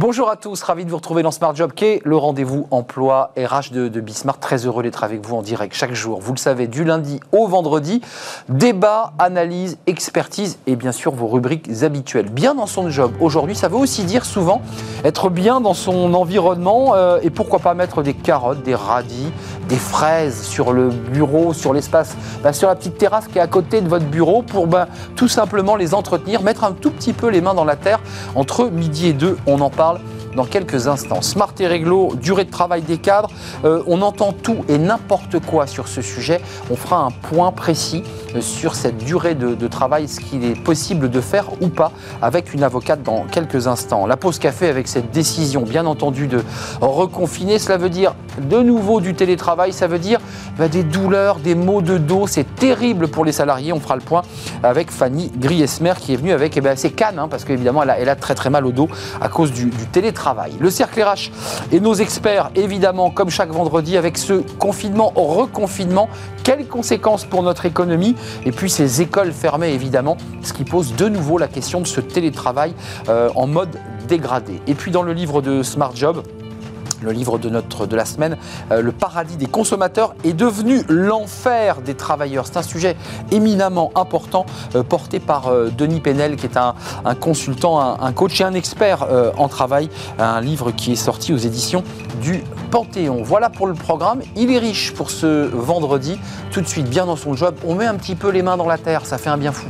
Bonjour à tous, ravi de vous retrouver dans Smart Job, qui est le rendez-vous emploi RH de, de Bismarck. Très heureux d'être avec vous en direct chaque jour. Vous le savez, du lundi au vendredi, débat, analyse, expertise et bien sûr vos rubriques habituelles. Bien dans son job. Aujourd'hui, ça veut aussi dire souvent être bien dans son environnement euh, et pourquoi pas mettre des carottes, des radis, des fraises sur le bureau, sur l'espace, bah, sur la petite terrasse qui est à côté de votre bureau pour bah, tout simplement les entretenir, mettre un tout petit peu les mains dans la terre entre midi et deux. On en parle dans quelques instants. Smart et réglo, durée de travail des cadres, euh, on entend tout et n'importe quoi sur ce sujet. On fera un point précis euh, sur cette durée de, travail, ce qu'il est possible de faire ou pas avec une avocate dans quelques instants. La pause café avec cette décision, bien entendu, de reconfiner, cela veut dire de nouveau du télétravail, ça veut dire bah, des douleurs, des maux de dos, c'est terrible pour les salariés. On fera le point avec Fanny Griesmer qui est venue avec eh ben, ses cannes, hein, parce qu'évidemment elle elle a très très mal au dos à cause du télétravail. Le cercle RH et nos experts, évidemment, comme chaque vendredi, avec ce confinement, reconfinement, quelles conséquences pour notre économie et puis ces écoles fermées, évidemment, ce qui pose de nouveau la question de ce télétravail euh, en mode dégradé. Et puis dans le livre de Smart Job, le livre de, notre, de la semaine, euh, le paradis des consommateurs est devenu l'enfer des travailleurs. C'est un sujet éminemment important euh, porté par euh, Denis Penel, qui est un, consultant, un, coach et un expert en travail. Un livre qui est sorti aux éditions du Panthéon. Voilà pour le programme. Il est riche pour ce vendredi. Tout de suite, bien dans son job, on met un petit peu les mains dans la terre, ça fait un bien fou.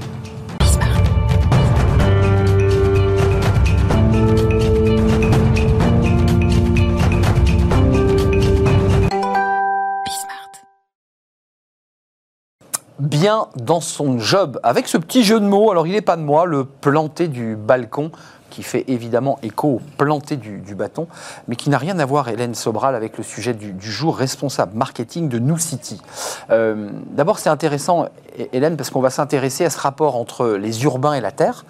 Dans son job, avec ce petit jeu de mots, alors il n'est pas de moi, le planté du balcon, qui fait évidemment écho au planté du, bâton, mais qui n'a rien à voir, Hélène Sobral, avec le sujet du, jour, responsable marketing de New City. Euh, d'abord, c'est intéressant, Hélène, parce qu'on va s'intéresser à ce rapport entre les urbains et la terre,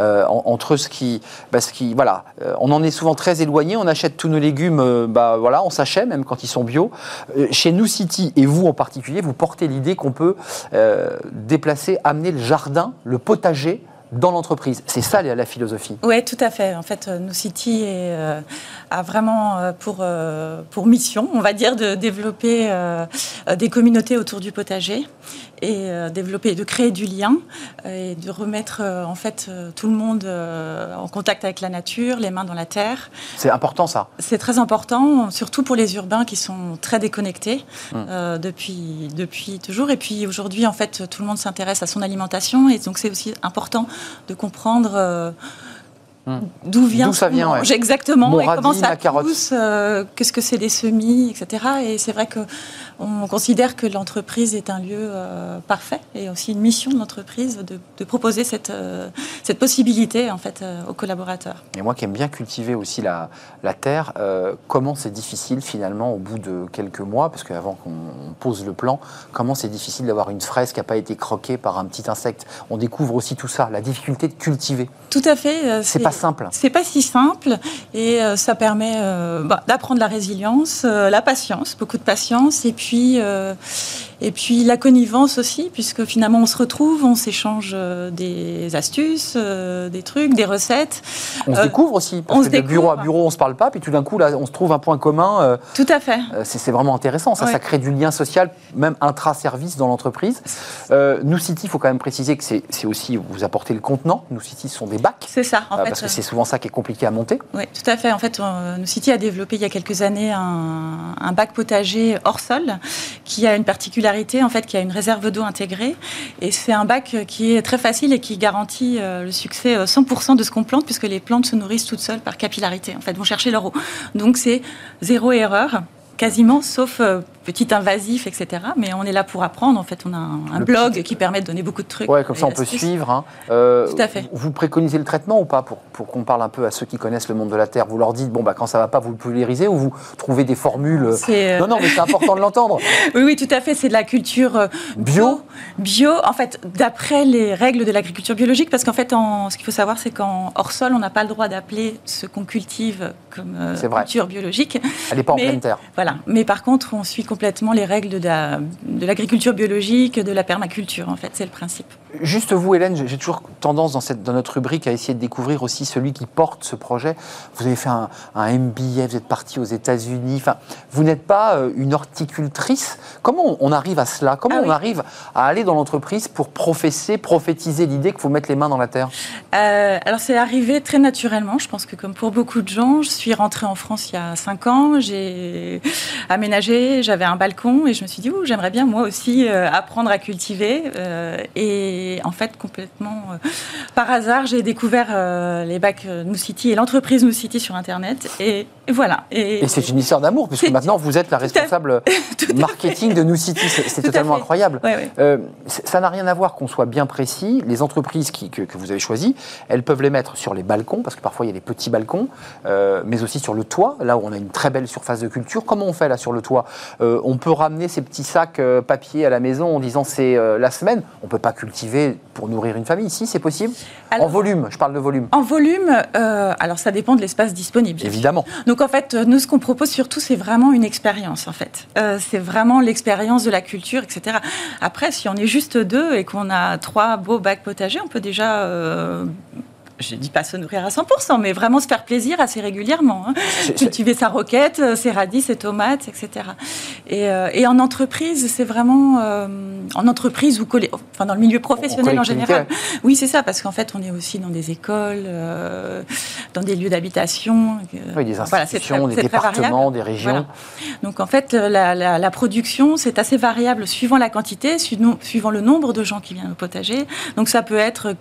euh, entre ce qui, bah, voilà, euh, on en est souvent très éloigné, on achète tous nos légumes, bah voilà, on s'achète même quand ils sont bio. chez New City et vous en particulier, vous portez l'idée qu'on peut déplacer, amener le jardin, le potager dans l'entreprise. C'est ça la philosophie. Oui, tout à fait. En fait, New City euh, a vraiment euh, pour, euh, pour mission, on va dire, de développer des communautés autour du potager et développer, de créer du lien et de remettre en fait tout le monde en contact avec la nature, les mains dans la terre. C'est important ça. C'est très important, surtout pour les urbains qui sont très déconnectés hum. depuis depuis toujours. Et puis aujourd'hui, en fait, tout le monde s'intéresse à son alimentation et donc c'est aussi important de comprendre euh, Hmm. D'où vient ça vient Exactement. et comment ça pousse euh, Qu'est-ce que c'est des semis, etc. Et c'est vrai que on considère que l'entreprise est un lieu euh, parfait et aussi une mission de l'entreprise de, proposer cette, euh, cette possibilité en fait aux collaborateurs. Et moi qui aime bien cultiver aussi la, la terre, comment c'est difficile finalement au bout de quelques mois, parce qu'avant qu'on pose le plan, comment c'est difficile d'avoir une fraise qui n'a pas été croquée par un petit insecte? On découvre aussi tout ça, la difficulté de cultiver. Tout à fait. C'est pas simple. C'est pas si simple et euh, ça permet euh, bah, d'apprendre la résilience, euh, la patience, beaucoup de patience et puis et puis la connivence aussi, puisque finalement on se retrouve, on s'échange des astuces, des trucs, des recettes. On se découvre aussi, parce on que de bureau à bureau on se parle pas, puis tout d'un coup là on se trouve un point commun. tout à fait. c'est vraiment intéressant, ça, ça crée du lien social, même intra-service dans l'entreprise. Nous City, il faut quand même préciser que c'est aussi, vous apportez le contenant, Nous City ce sont des bacs. C'est ça, en fait. Parce que c'est souvent ça qui est compliqué à monter. Oui, tout à fait. En fait, euh, City a développé il y a quelques années un, bac potager hors sol qui a une particularité, en fait, qui a une réserve d'eau intégrée. Et c'est un bac qui est très facile et qui garantit euh, le succès 100% euh, de ce qu'on plante, puisque les plantes se nourrissent toutes seules par capillarité. En fait, vont chercher leur eau. Donc c'est zéro erreur quasiment, sauf petit invasif, etc. Mais on est là pour apprendre. En fait, on a un, blog qui permet de donner beaucoup de trucs. Ouais, comme ça on peut suivre. Hein. Euh, Tout à fait. Vous préconisez le traitement ou pas pour, pour qu'on parle un peu à ceux qui connaissent le monde de la Terre? Vous leur dites, bon, bah, quand ça va pas, vous le pulvérisez ou vous trouvez des formules? Euh, Non, non, mais c'est important de l'entendre. oui, oui, tout à fait. C'est de la culture euh, bio? Bio, en fait, d'après les règles de l'agriculture biologique, parce qu'en fait, en, ce qu'il faut savoir, c'est qu'en hors sol, on n'a pas le droit d'appeler ce qu'on cultive comme culture biologique. Elle n'est pas en pleine terre. Voilà. Mais par contre, on suit complètement les règles de l'agriculture biologique, de la permaculture, en fait, c'est le principe. Juste vous, Hélène, j'ai toujours tendance dans, cette, dans notre rubrique à essayer de découvrir aussi celui qui porte ce projet. Vous avez fait un, MBA, vous êtes parti aux États-Unis. Enfin, vous n'êtes pas euh, une horticultrice. Comment on arrive à cela? Comment ah on arrive à aller dans l'entreprise pour professer, prophétiser l'idée qu'il faut mettre les mains dans la terre? Euh, Alors, c'est arrivé très naturellement. Je pense que, comme pour beaucoup de gens, je suis rentrée en France il y a 5 ans. J'ai aménagé, j'avais un balcon et je me suis dit, j'aimerais bien moi aussi euh, apprendre à cultiver. et et en fait, complètement euh, par hasard, j'ai découvert euh, les bacs euh, New City et l'entreprise New City sur Internet. Et, voilà. Et, c'est une histoire d'amour, puisque maintenant, vous êtes la responsable marketing de New City. C'est totalement incroyable. ça n'a rien à voir qu'on soit bien précis. Les entreprises qui, que, que, vous avez choisies, elles peuvent les mettre sur les balcons, parce que parfois, il y a des petits balcons, mais aussi sur le toit, là où on a une très belle surface de culture. Comment on fait là sur le toit? On peut ramener ces petits sacs papier à la maison en disant c'est la semaine. On ne peut pas cultiver pour nourrir une famille ici, c'est possible En volume, je parle de volume. En volume, euh, alors ça dépend de l'espace disponible. Évidemment. Donc en fait, nous, ce qu'on propose surtout, c'est vraiment une expérience, en fait. Euh, c'est vraiment l'expérience de la culture, etc. Après, si on est juste deux et qu'on a trois beaux bacs potagers, on peut déjà euh, je ne dis pas se nourrir à 100%, mais vraiment se faire plaisir assez régulièrement. Hein. Cultiver sa roquette, euh, ses radis, ses tomates, etc. Euh, et, en entreprise, c'est vraiment euh, en entreprise ou enfin dans le milieu professionnel en général. Oui, c'est ça, parce qu'en fait, on est aussi dans des écoles, dans des lieux d'habitation. oui, des institutions, des départements, des régions. Donc en fait, la, la production, c'est assez variable suivant la quantité, suivant le nombre de gens qui viennent au potager. Donc ça peut être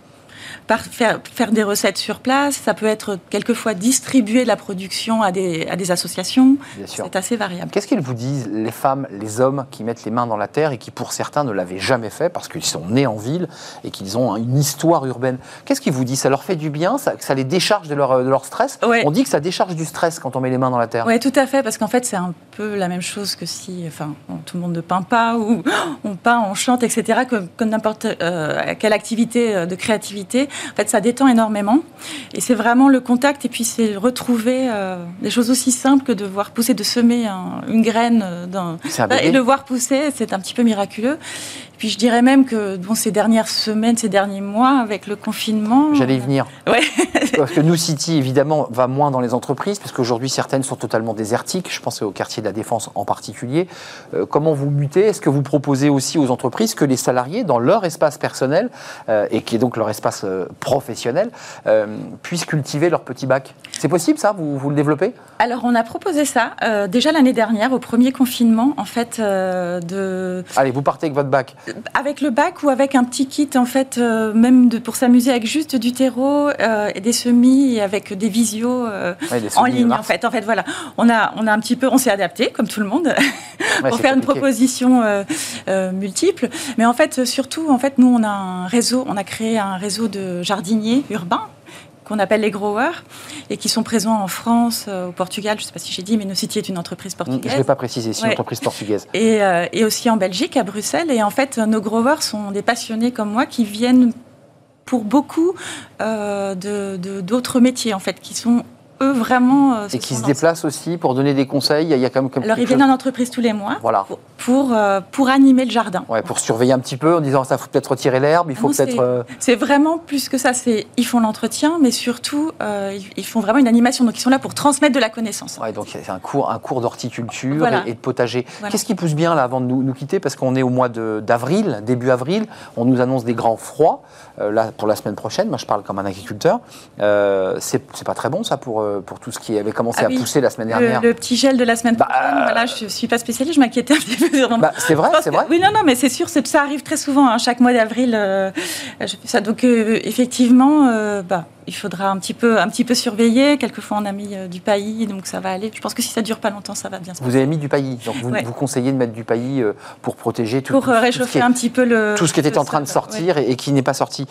par faire, faire, des recettes sur place. Ça peut être quelquefois distribuer la production à des, à des associations. C'est assez variable. Qu'est-ce qu'ils vous disent, les femmes, les hommes qui mettent les mains dans la terre et qui, pour certains, ne l'avaient jamais fait parce qu'ils sont nés en ville et qu'ils ont une histoire urbaine? Qu'est-ce qu'ils vous disent? Ça leur fait du bien? Ça, Ça les décharge de leur, de leur stress? On dit que ça décharge du stress quand on met les mains dans la terre. Oui, tout à fait, parce qu'en fait, c'est un peu la même chose que si enfin, tout le monde ne peint pas ou on peint, on chante, etc., comme, comme n'importe euh, quelle activité euh, de créativité. En fait, ça détend énormément. Et c'est vraiment le contact et puis c'est retrouver euh, des choses aussi simples que de voir pousser, de semer une graine euh, et le voir pousser, c'est un petit peu miraculeux. Puis je dirais même que bon, ces dernières semaines, ces derniers mois, avec le confinement. J'allais y venir. Ouais. parce que New City, évidemment, va moins dans les entreprises, parce qu'aujourd'hui, certaines sont totalement désertiques. Je pense au quartier de la Défense en particulier. Euh, comment vous mutez? Est-ce que vous proposez aussi aux entreprises que les salariés, dans leur espace personnel, euh, et qui est donc leur espace euh, professionnel, puissent cultiver leur petit bac? C'est possible, ça? Vous, vous, le développez? Alors, on a proposé ça déjà l'année dernière, au premier confinement, en fait, de. Allez, vous partez avec votre bac avec le bac ou avec un petit kit, en fait, euh, même de, pour s'amuser avec juste du terreau euh, et des semis et avec des visios euh, en ligne, en fait. En fait, voilà. On a, on a un petit peu, on s'est adapté, comme tout le monde, pour faire une proposition multiple. Mais en fait, surtout, en fait, nous, on a un réseau, on a créé un réseau de jardiniers urbains qu'on appelle les growers et qui sont présents en France, euh, au Portugal, je ne sais pas si j'ai dit, mais Nocity est une entreprise portugaise. Je ne l'ai pas précisé, c'est une entreprise portugaise. Et, euh, et, aussi en Belgique, à Bruxelles. Et en fait, nos growers sont des passionnés comme moi qui viennent pour beaucoup euh, d'autres métiers, en fait, qui sont vraiment. Euh, et qui se déplacent aussi pour donner des conseils. Il y a quand même Alors ils viennent en entreprise tous les mois. Voilà. Pour euh, pour, animer le jardin. Ouais, pour surveiller un petit peu en disant ça faut peut-être retirer l'herbe, il faut peut-être. Euh, c'est vraiment plus que ça. C'est ils font l'entretien, mais surtout ils font vraiment une animation. Donc ils sont là pour transmettre de la connaissance. Ouais, donc c'est un cours un cours d'horticulture et, de potager. Qu'est-ce qui pousse bien là avant de nous, nous quitter? Parce qu'on est au mois d'avril, début avril, on nous annonce des grands froids là pour la semaine prochaine. Moi je parle comme un agriculteur. c'est pas très bon ça pour euh, pour tout ce qui avait commencé ah à pousser la semaine dernière. Le, petit gel de la semaine bah, prochaine, voilà, je ne suis pas spécialiste, je m'inquiétais un petit peu. Bah, c'est vrai, c'est vrai. Oui, non, non, mais c'est sûr, ça arrive très souvent, hein, chaque mois d'avril. Euh, ça, donc, euh, effectivement, bah, il faudra un petit peu, un petit peu surveiller. Quelquefois, on a mis du paillis, donc ça va aller. Je pense que si ça dure pas longtemps, ça va bien se passer. Vous avez mis du paillis, donc vous, vous conseillez de mettre du paillis pour protéger tout. Pour réchauffer un petit peu le. Tout ce qui était en train de sortir et, qui n'est pas sorti.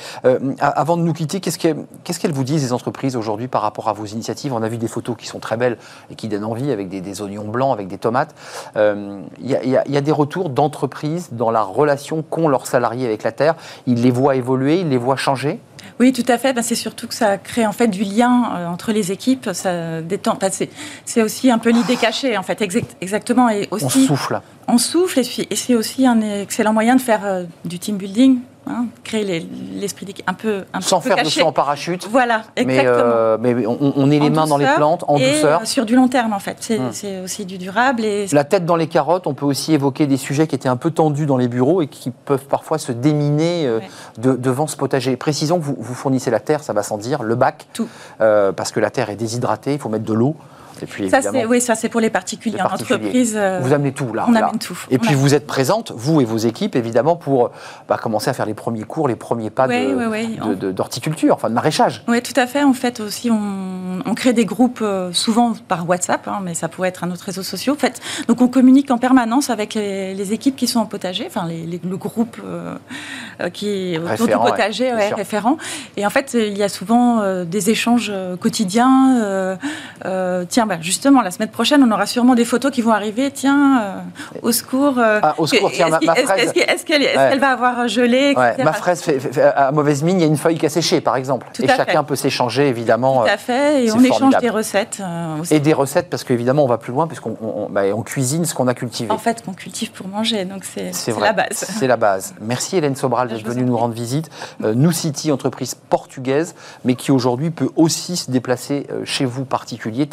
avant de nous quitter, qu'est-ce qu'elles vous disent les entreprises aujourd'hui par rapport à vos initiatives? On a vu des photos qui sont très belles et qui donnent envie avec des, oignons blancs, avec des tomates. Il euh, y, a des retours d'entreprises dans la relation qu'ont leurs salariés avec la terre? Ils les voient évoluer, ils les voient changer? Oui, tout à fait. Ben, c'est surtout que ça crée en fait du lien euh, entre les équipes. Ça détend. c'est aussi un peu l'idée cachée, en fait, exactement. Et aussi, on souffle. On souffle, et, c'est aussi un excellent moyen de faire euh, du team building hein, créer les- l'esprit d'équipe un peu, un Sans peu faire de caché. saut en parachute. Voilà, Mais, exactement. euh, mais on, on est les En mains dans les plantes, en et, douceur. euh, sur du long terme, en fait. C'est c'est aussi du durable. Et La tête dans les carottes, on peut aussi évoquer des sujets qui étaient un peu tendus dans les bureaux et qui peuvent parfois se déminer euh, Ouais. de- devant ce potager. Précisons que vous, vous fournissez la terre, ça va sans dire, le bac, Tout. euh, parce que la terre est déshydratée, il faut mettre de l'eau. Et puis ça, c'est oui, ça c'est pour les particuliers. Les En particuliers. entreprise, euh, vous amenez tout là. on là. amène tout. Et On puis amène vous êtes présente, vous et vos équipes, évidemment, pour bah, commencer à faire les premiers cours, les premiers pas de- de- d'horticulture, enfin de maraîchage. Oui, tout à fait. En fait, aussi, on, on crée des groupes euh, souvent par WhatsApp, hein, mais ça pourrait être un autre réseau social. En fait, donc, on communique en permanence avec les, les équipes qui sont en potager, enfin, les- les- le groupe euh, qui est autour Référent, du potager, ouais, référent. Et en fait, il y a souvent euh, des échanges quotidiens. euh, tiens, bah, justement, la semaine prochaine, on aura sûrement des photos qui vont arriver. Tiens, euh, au secours. euh, Ah, au secours, tiens, ma- est-ce ma est-ce- fraise. Est-ce qu'elle est-ce qu'elle- est-ce Ouais. qu'elle va avoir gelé Ouais, ma fraise fait, fait- fait- à mauvaise mine, il y a une feuille qui a séché, par exemple. Tout et chacun peut s'échanger, évidemment. Tout euh, à fait. Et c'est on échange des recettes euh, aussi. Et des recettes, parce qu'évidemment, on va plus loin, puisqu'on on, on- bah, on cuisine ce qu'on a cultivé. En fait, qu'on cultive pour manger, donc c'est C'est c'est vrai, la base. c'est la base. Merci Hélène Sobral d'être venue en nous rendre visite. Euh, New City, entreprise portugaise, mais qui aujourd'hui peut aussi se déplacer euh, chez vous, particuliers,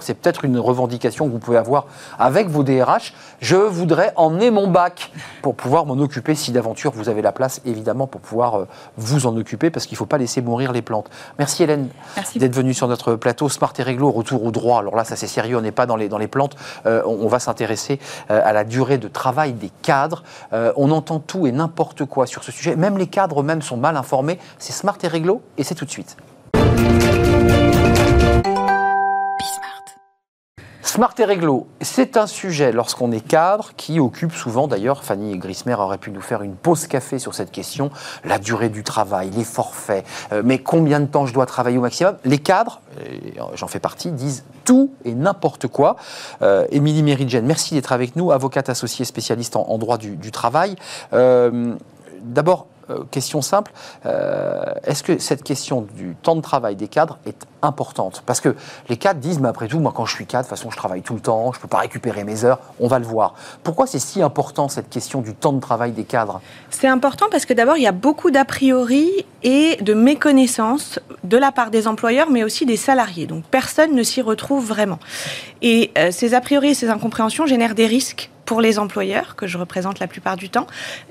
C'est peut-être une revendication que vous pouvez avoir avec vos DRH. Je voudrais emmener mon bac pour pouvoir m'en occuper si d'aventure vous avez la place, évidemment, pour pouvoir euh, vous en occuper, parce qu'il ne faut pas laisser mourir les plantes. Merci Hélène d'être venue sur notre plateau. Smart et Réglo, retour au droit. Alors là, ça c'est sérieux, on n'est pas dans les, dans les plantes. Euh, on, on va s'intéresser euh, à la durée de travail des cadres. Euh, on entend tout et n'importe quoi sur ce sujet. Même les cadres eux-mêmes sont mal informés. C'est Smart et Réglo et c'est tout de suite. Smart et réglo, c'est un sujet lorsqu'on est cadre qui occupe souvent, d'ailleurs, Fanny Grismer aurait pu nous faire une pause café sur cette question, la durée du travail, les forfaits, euh, mais combien de temps je dois travailler au maximum? Les cadres, j'en fais partie, disent tout et n'importe quoi. Euh, Émilie Méridjen, merci d'être avec nous, avocate associée spécialiste en, droit du, travail. Euh, D'abord, euh, question simple, euh, est-ce que cette question du temps de travail des cadres est importante Parce que les cadres disent, mais après tout, moi quand je suis cadre, de toute façon je travaille tout le temps, je ne peux pas récupérer mes heures, on va le voir. Pourquoi c'est si important cette question du temps de travail des cadres? C'est important parce que d'abord, il y a beaucoup d'a priori et de méconnaissance de la part des employeurs, mais aussi des salariés. Donc personne ne s'y retrouve vraiment. Et euh, ces a priori et ces incompréhensions génèrent des risques pour les employeurs, que je représente la plupart du temps.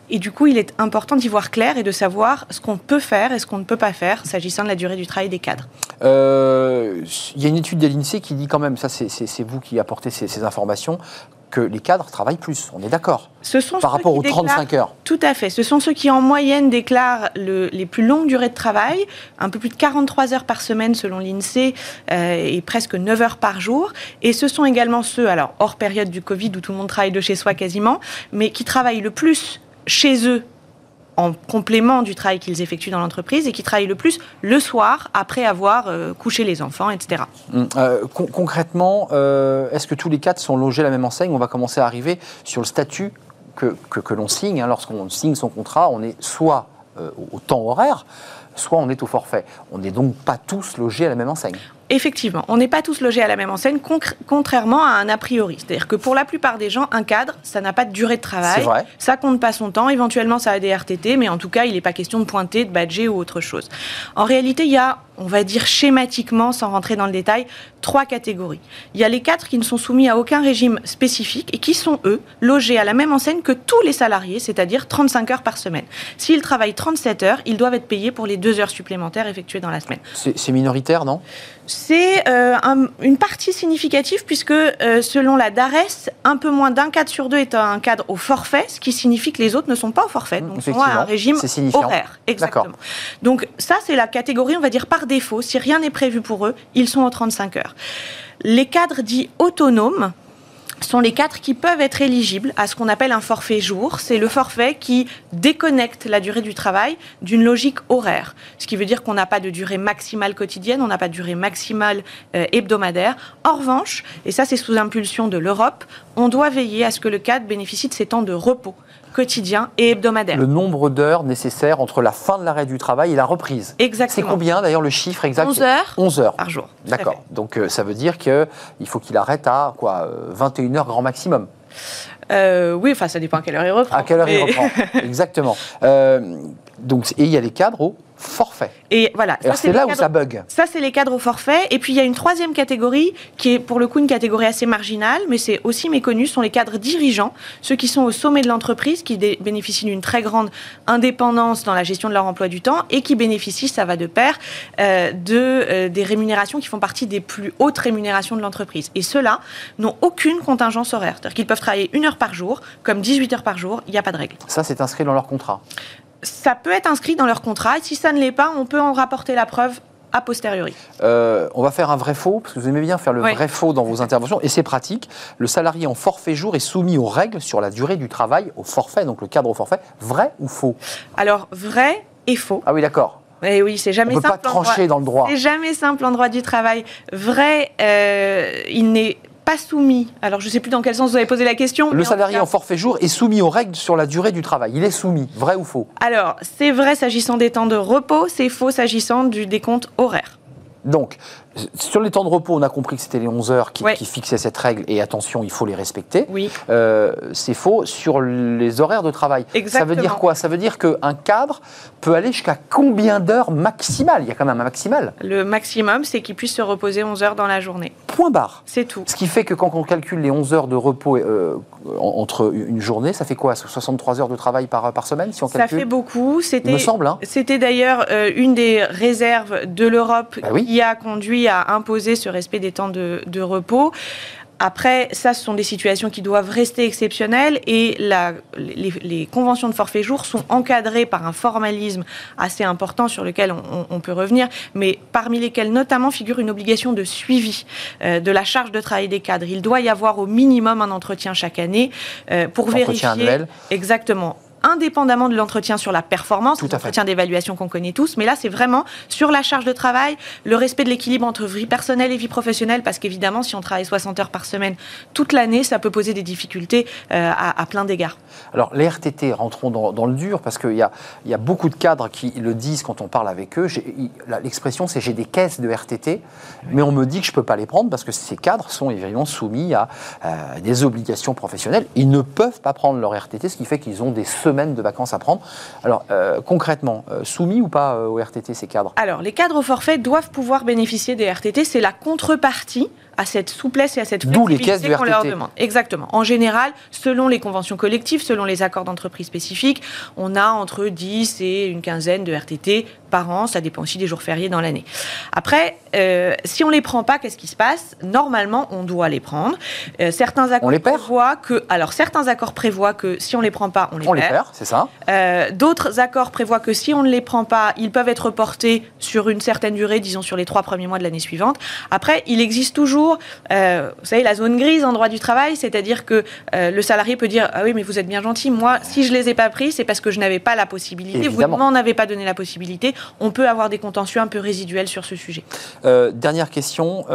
Et du coup, il est important d'y voir clair et de savoir ce qu'on peut faire et ce qu'on ne peut pas faire s'agissant de la durée du travail des cadres. Euh, Il y a une étude de l'INSEE qui dit quand même, ça c'est- vous qui apportez ces, ces informations, que les cadres travaillent plus, on est d'accord Ce sont Par rapport aux déclarent- 35 heures. Tout à fait. Ce sont ceux qui, en moyenne, déclarent le- les plus longues durées de travail, un peu plus de 43 heures par semaine selon l'INSEE euh, et presque 9 heures par jour. Et ce sont également ceux, alors hors période du Covid où tout le monde travaille de chez soi quasiment, mais qui travaillent le plus chez eux en complément du travail qu'ils effectuent dans l'entreprise et qui travaillent le plus le soir après avoir euh, couché les enfants, etc. Hum, euh, con- concrètement, euh, est-ce que tous les cadres sont logés à la même enseigne? On va commencer à arriver sur le statut que, que, l'on signe. hein. Lorsqu'on signe son contrat, on est soit au temps horaire, soit on est au forfait. On n'est donc pas tous logés à la même enseigne. Effectivement, on n'est pas tous logés à la même enseigne, contrairement à un a priori. C'est-à-dire que pour la plupart des gens, un cadre, ça n'a pas de durée de travail. vrai. Ça compte pas son temps. Éventuellement, ça a des RTT, mais en tout cas, il n'est pas question de pointer, de badger ou autre chose. En réalité, il y a, on va dire schématiquement, sans rentrer dans le détail, trois catégories. Il y a les cadres qui ne sont soumis à aucun régime spécifique et qui sont, eux, logés à la même enseigne que tous les salariés, c'est-à-dire 35 heures par semaine. S'ils travaillent 37 heures, ils doivent être payés pour les deux heures supplémentaires effectuées dans la semaine. C'est minoritaire, non? C'est euh, un- une partie significative puisque euh, selon la DARES, un peu moins d'un cadre sur deux est un cadre au forfait, ce qui signifie que les autres ne sont pas au forfait, Mmh, donc sont à un régime horaire. Exactement. Donc ça, c'est la catégorie, on va dire, par défaut. Si rien n'est prévu pour eux, ils sont aux 35 heures. Les cadres dits autonomes, sont les cadres qui peuvent être éligibles à ce qu'on appelle un forfait jour. C'est le forfait qui déconnecte la durée du travail d'une logique horaire. Ce qui veut dire qu'on n'a pas de durée maximale quotidienne, on n'a pas de durée maximale euh, hebdomadaire. En revanche, et ça c'est sous impulsion de l'Europe, on doit veiller à ce que le cadre bénéficie de ses temps de repos quotidien et hebdomadaire. Le nombre d'heures nécessaires entre la fin de l'arrêt du travail et la reprise. C'est Exactement. combien d'ailleurs le chiffre exact 11 heures 11 heures. par jour. D'accord. Donc euh, ça veut dire qu'il faut qu'il arrête à quoi 21 heures grand maximum. Euh, oui, enfin, ça dépend à quelle heure il reprend. À quelle heure il reprend Exactement. Euh, donc, et il y a les cadres au forfait. Et voilà. ça, c'est là où ça bug. Ça, c'est les cadres au forfait. Et puis, il y a une troisième catégorie qui est pour le coup une catégorie assez marginale, mais c'est aussi méconnu, ce sont les cadres dirigeants, ceux qui sont au sommet de l'entreprise, qui bénéficient d'une très grande indépendance dans la gestion de leur emploi du temps et qui bénéficient, ça va de pair, euh, de, euh, des rémunérations qui font partie des plus hautes rémunérations de l'entreprise. Et ceux-là n'ont aucune contingence horaire. C'est-à-dire qu'ils peuvent travailler une heure par jour, comme 18 heures par jour, il n'y a pas de règle. Ça, c'est inscrit dans leur contrat. Ça peut être inscrit dans leur contrat, et si ça ne l'est pas, on peut en rapporter la preuve a posteriori. Euh, on va faire un vrai faux, parce que vous aimez bien faire le Oui. vrai faux dans vos interventions, et c'est pratique. Le salarié en forfait jour est soumis aux règles sur la durée du travail, au forfait, donc le cadre au forfait. Vrai ou faux? Alors, vrai et faux. Ah oui, d'accord. Et oui, c'est On jamais ne peut pas simple. en droit. trancher dans le droit. C'est jamais simple en droit du travail. Vrai, euh, il n'est pas soumis. Alors, je ne sais plus dans quel sens vous avez posé la question. Le salarié en cas- forfait jour est soumis aux règles sur la durée du travail. Il est soumis. Vrai ou faux Alors, c'est vrai s'agissant des temps de repos, c'est faux s'agissant du décompte horaire. Donc, sur les temps de repos, on a compris que c'était les 11 heures qui, Ouais. qui fixaient cette règle, et attention, il faut les respecter. Oui. Euh, c'est faux sur les horaires de travail. Ça veut Exactement. dire quoi? Ça veut dire qu'un cadre peut aller jusqu'à combien d'heures maximales? Il y a quand même un maximal. Le maximum, c'est qu'il puisse se reposer 11 heures dans la journée. Point barre. C'est tout. Ce qui fait que quand on calcule les 11 heures de repos euh, en- entre une journée, ça fait quoi? 63 heures de travail par, par semaine si on Ça calcule? fait beaucoup. Il C'était me semble. Hein C'était d'ailleurs euh, une des réserves de l'Europe Bah oui. qui a conduit à imposer ce respect des temps de, de repos. Après, ça, ce sont des situations qui doivent rester exceptionnelles et la- les, les conventions de forfait jour sont encadrées par un formalisme assez important sur lequel on, on- on peut revenir, mais parmi lesquels notamment figure une obligation de suivi euh, de la charge de travail des cadres. Il doit y avoir au minimum un entretien chaque année euh, pour Entretien vérifier annuel. exactement indépendamment de l'entretien sur la performance, l'entretien d'évaluation qu'on connaît tous, mais là c'est vraiment sur la charge de travail, le respect de l'équilibre entre vie personnelle et vie professionnelle, parce qu'évidemment si on travaille 60 heures par semaine toute l'année, ça peut poser des difficultés euh, à, à plein d'égards. Alors, les RTT, rentrons dans, dans le dur, parce qu'il y a, il y a beaucoup de cadres qui le disent quand on parle avec eux. L'expression, c'est j'ai des caisses de RTT, mais on me dit que je ne peux pas les prendre parce que ces cadres sont évidemment soumis à euh, des obligations professionnelles. Ils ne peuvent pas prendre leur RTT, ce qui fait qu'ils ont des semaines de vacances à prendre. Alors, euh, concrètement, euh, soumis ou pas euh, au RTT, ces cadres? Alors les cadres au forfait doivent pouvoir bénéficier des RTT, c'est la contrepartie à cette souplesse et à cette les flexibilité qu'on leur demande. Exactement. En général, selon les conventions collectives, selon les accords d'entreprise spécifiques, on a entre 10 et une quinzaine de RTT par an. Ça dépend aussi des jours fériés dans l'année. Après, euh, si on les prend pas, qu'est-ce qui se passe? Normalement, on doit les prendre. Euh, certains accords les perd? prévoient que, alors certains accords prévoient que si on les prend pas, on les On les perd. perd, c'est ça? Euh, D'autres accords prévoient que si on ne les prend pas, ils peuvent être reportés sur une certaine durée, disons sur les trois premiers mois de l'année suivante. Après, il existe toujours, euh, vous savez, la zone grise en droit du travail, c'est-à-dire que euh, le salarié peut dire ah oui mais vous êtes bien gentil, moi si je les ai pas pris, c'est parce que je n'avais pas la possibilité. Évidemment. Vous ne m'en avez pas donné la possibilité. On peut avoir des contentieux un peu résiduels sur ce sujet. Euh, dernière question,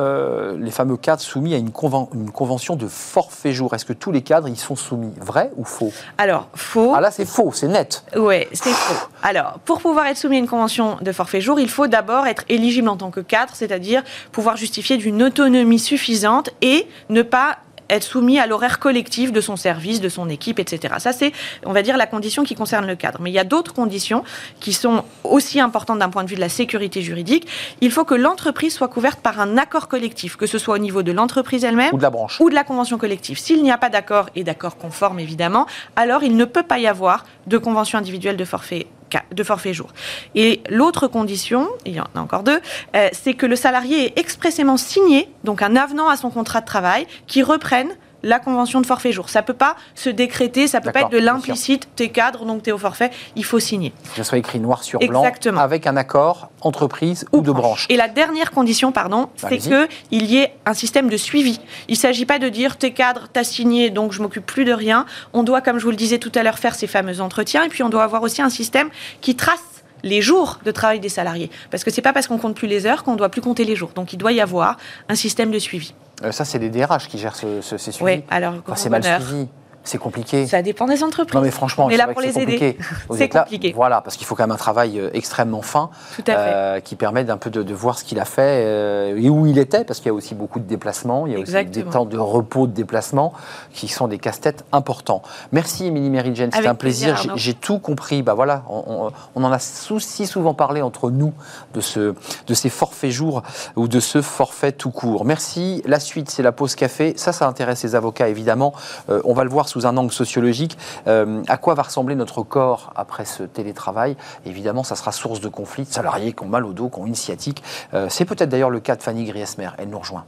les fameux cadres soumis à une, conven- une convention de forfait jour. Est-ce que tous les cadres y sont soumis? Vrai ou faux? Alors faux. Ah là, c'est faux, c'est net. Ouais, c'est faux. Alors, pour pouvoir être soumis à une convention de forfait jour, il faut d'abord être éligible en tant que cadre, c'est-à-dire pouvoir justifier d'une autonomie suffisante et ne pas être soumis à l'horaire collectif de son service, de son équipe, etc. Ça, c'est, on va dire, la condition qui concerne le cadre. Mais il y a d'autres conditions qui sont aussi importantes d'un point de vue de la sécurité juridique. Il faut que l'entreprise soit couverte par un accord collectif, que ce soit au niveau de l'entreprise elle-même Ou de la branche ou de la convention collective. S'il n'y a pas d'accord, et d'accord conforme évidemment, alors il ne peut pas y avoir de convention individuelle de forfait de forfait jour. Et l'autre condition, il y en a encore deux, euh, c'est que le salarié ait expressément signé, donc un avenant à son contrat de travail, qui reprenne la convention de forfait jour. Ça peut pas se décréter, ça peut pas être de l'implicite, t'es cadre, donc t'es au forfait, il faut signer. Que ce soit écrit noir sur blanc, Exactement. avec un accord entreprise ou, de branche. Et la dernière condition, pardon, c'est qu'il y ait un système de suivi. Il ne s'agit pas de dire t'es cadre, t'as signé, donc je m'occupe plus de rien. On doit, comme je vous le disais tout à l'heure, faire ces fameux entretiens. Et puis on doit avoir aussi un système qui trace les jours de travail des salariés. Parce que c'est pas parce qu'on compte plus les heures qu'on doit plus compter les jours. Donc il doit y avoir un système de suivi. Euh, ça, c'est les DRH qui gèrent ce- ce- ces suivis. Oui, alors Enfin, c'est mal suivi. C'est compliqué. Ça dépend des entreprises. Non mais franchement, on est c'est là pour les aider. C'est là- compliqué. Voilà, parce qu'il faut quand même un travail euh, extrêmement fin Tout à fait. euh, qui permet d'un peu de, de voir ce qu'il a fait euh, et où il était, parce qu'il y a aussi beaucoup de déplacements, il y a aussi des temps de repos, de déplacement, qui sont des casse-têtes importants. Merci Émilie Merigen, c'était un plaisir. plaisir, J'ai- tout compris. Bah voilà, on, on- on en a si souvent parlé entre nous de, ce, de ces forfaits jours ou de ce forfait tout court. Merci. La suite, c'est la pause café. Ça, ça intéresse les avocats évidemment. Euh, on va le voir sous un angle sociologique. Euh, à quoi va ressembler notre corps après ce télétravail? Évidemment, ça sera source de conflits de salariés qui ont mal au dos, qui ont une sciatique. Euh, c'est peut-être d'ailleurs le cas de Fanny Griesmer. Elle nous rejoint.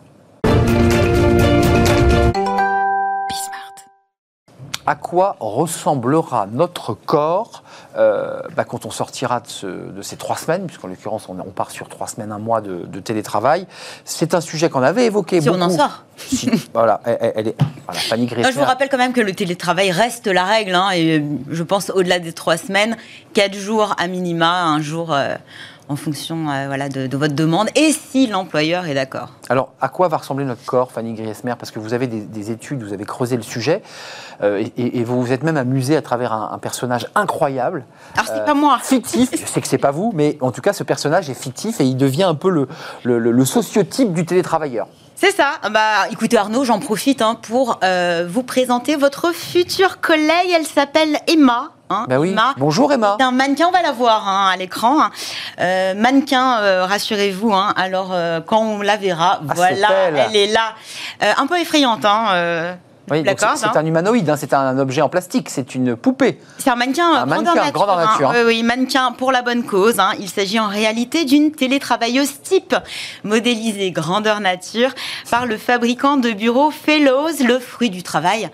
À quoi ressemblera notre corps euh, bah, quand on sortira de, ce- de ces trois semaines, puisqu'en l'occurrence on, on part sur trois semaines, un mois de, de télétravail C'est un sujet qu'on avait évoqué Si on en beaucoup. sort. Si, voilà, elle, est. Voilà, Fanny je vous rappelle quand même que le télétravail reste la règle, hein, et euh, je pense au-delà des trois semaines, quatre jours à minima, un jour euh, en fonction euh, voilà, de, de votre demande, et si l'employeur est d'accord. Alors, à quoi va ressembler notre corps, Fanny Griesmer? Parce que vous avez des, des études, vous avez creusé le sujet, euh, et, vous vous êtes même amusé à travers un, un personnage incroyable, Alors c'est Euh, pas moi. fictif. Je sais que c'est pas vous, mais en tout cas, ce personnage est fictif et il devient un peu le, le- le- le sociotype du télétravailleur. C'est ça. Bah, écoutez Arnaud, j'en profite hein, pour euh, vous présenter votre future collègue. Elle s'appelle Emma. hein. Ben oui. Emma. Bonjour Emma. C'est un mannequin, on va la voir hein, à l'écran. Euh, mannequin, euh, rassurez-vous. hein. alors, euh, quand on la verra, Ah, voilà, elle. elle est là. Euh, un peu effrayante, hein, euh, Oui, c'est un humanoïde, hein, c'est un objet en plastique, c'est une poupée. C'est un mannequin, euh, Un grandeur mannequin, nature. grandeur hein. nature, hein. Oui, oui, mannequin pour la bonne cause. hein. Il s'agit en réalité d'une télétravailleuse type, modélisée grandeur nature par le fabricant de bureaux Fellows, le fruit du travail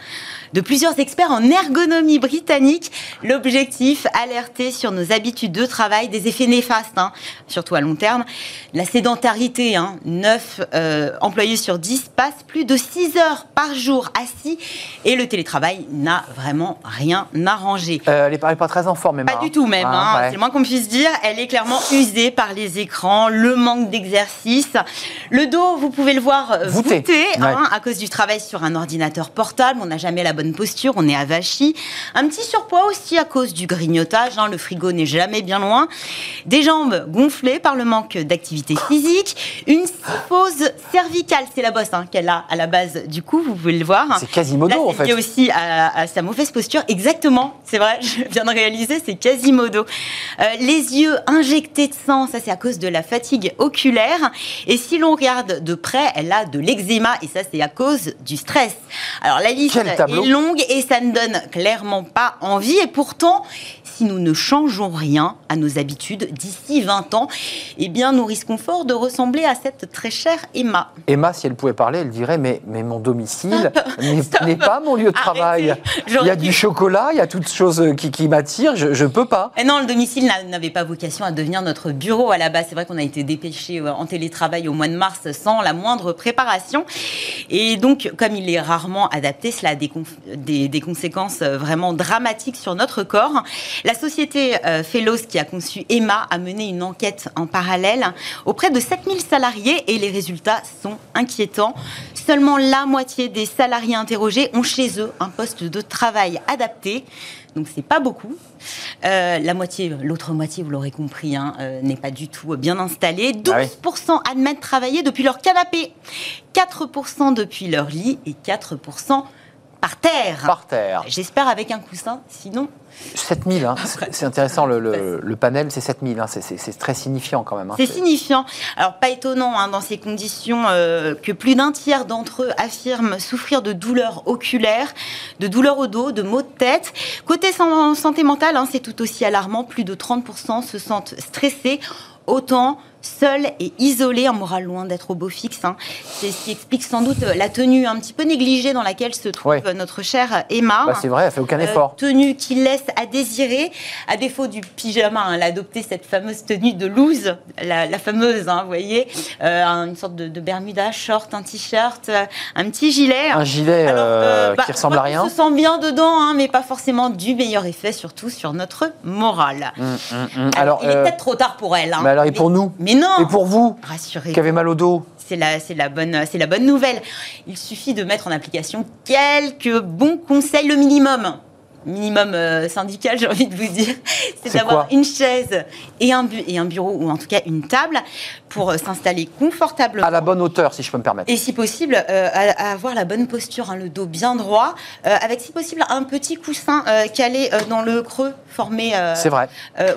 de plusieurs experts en ergonomie britannique. L'objectif, alerter sur nos habitudes de travail, des effets néfastes, hein, surtout à long terme. La sédentarité, hein, 9 employés sur 10 passent plus de 6 heures par jour assis et le télétravail n'a vraiment rien arrangé. Euh, elle n'est pas, très en forme, Emma. Pas du tout même, Ah, hein, ouais. c'est le moins qu'on puisse dire. Elle est clairement usée par les écrans, le manque d'exercice. Le dos, vous pouvez le voir euh, Voûté. voûté, hein, Ouais. à cause du travail sur un ordinateur portable. On n'a jamais la bonne posture, on est avachi. Un petit surpoids aussi à cause du grignotage, hein, le frigo n'est jamais bien loin. Des jambes gonflées par le manque d'activité physique. Une psychose cervicale, c'est la bosse hein, qu'elle a à la base du cou, vous pouvez le voir. C'est Quasimodo, en fait. lié aussi à, à sa mauvaise posture. Exactement, c'est vrai, je viens de réaliser, c'est Quasimodo. Euh, les yeux injectés de sang, ça c'est à cause de la fatigue oculaire. Et si l'on regarde de près, elle a de l'eczéma et ça c'est à cause du stress. Alors la liste Quel tableau. Longue et ça ne donne clairement pas envie. Et pourtant, si nous ne changeons rien à nos habitudes d'ici 20 ans, eh bien nous risquons fort de ressembler à cette très chère Emma. Emma, si elle pouvait parler, elle dirait Mais, mais mon domicile n'est pas mon lieu de travail. Arrêtez. Il y a du chocolat, il y a toutes choses qui, qui m'attirent, je ne peux pas. Et non, le domicile n'a- n'avait pas vocation à devenir notre bureau à la base. C'est vrai qu'on a été dépêché euh, en télétravail au mois de mars sans la moindre préparation. Et donc, comme il est rarement adapté, cela a des, conf- des- des conséquences euh, vraiment dramatiques sur notre corps. La société euh, Fellows, qui a conçu Emma, a mené une enquête en parallèle auprès de 7000 salariés et les résultats sont inquiétants. Seulement la moitié des salariés interrogés ont chez eux un poste de travail adapté. Donc c'est pas beaucoup. Euh, la moitié, l'autre moitié, vous l'aurez compris, hein, euh, n'est pas du tout bien installée. 12% Ah admettent travailler depuis leur canapé, 4% depuis leur lit et 4% par terre. Par terre. J'espère avec un coussin, sinon 7000, hein. c'est intéressant, le, le- le panel, c'est 7000, hein. c'est- très signifiant quand même. hein. C'est signifiant. Alors, pas étonnant hein, dans ces conditions euh, que plus d'un tiers d'entre eux affirment souffrir de douleurs oculaires, de douleurs au dos, de maux de tête. Côté san- santé mentale, hein, c'est tout aussi alarmant. Plus de 30% se sentent stressés. Autant seuls et isolés, un moral loin d'être au beau fixe. hein. C'est ce qui explique sans doute la tenue un petit peu négligée dans laquelle se trouve Ouais. notre chère Emma. Bah, c'est vrai, elle fait aucun Euh, effort. tenue qui laisse à désirer, à défaut du pyjama. hein, elle a adopté cette fameuse tenue de loose, la, la fameuse, hein, vous voyez, euh, une sorte de, de bermuda, short, un t-shirt, euh, un petit gilet. Un gilet Alors, euh, bah, qui ressemble à on rien. se sent bien dedans, mais pas forcément du meilleur effet, surtout sur notre morale. Hum, hum, hum. Alors, Alors, il est peut-être trop tard pour elle. mais alors, et pour nous? Mais non Et pour vous, Rassurez. qui avez mal au dos C'est la, c'est la bonne, c'est la bonne nouvelle. Il suffit de mettre en application quelques bons conseils, le minimum. Minimum euh, syndical, j'ai envie de vous dire, c'est d'avoir une chaise et un, bu- et un bureau, ou en tout cas une table, pour euh, s'installer confortablement. À la bonne hauteur, si je peux me permettre. Et si possible, euh, à, à avoir la bonne posture, hein, le dos bien droit, euh, avec si possible un petit coussin calé dans le creux formé vrai.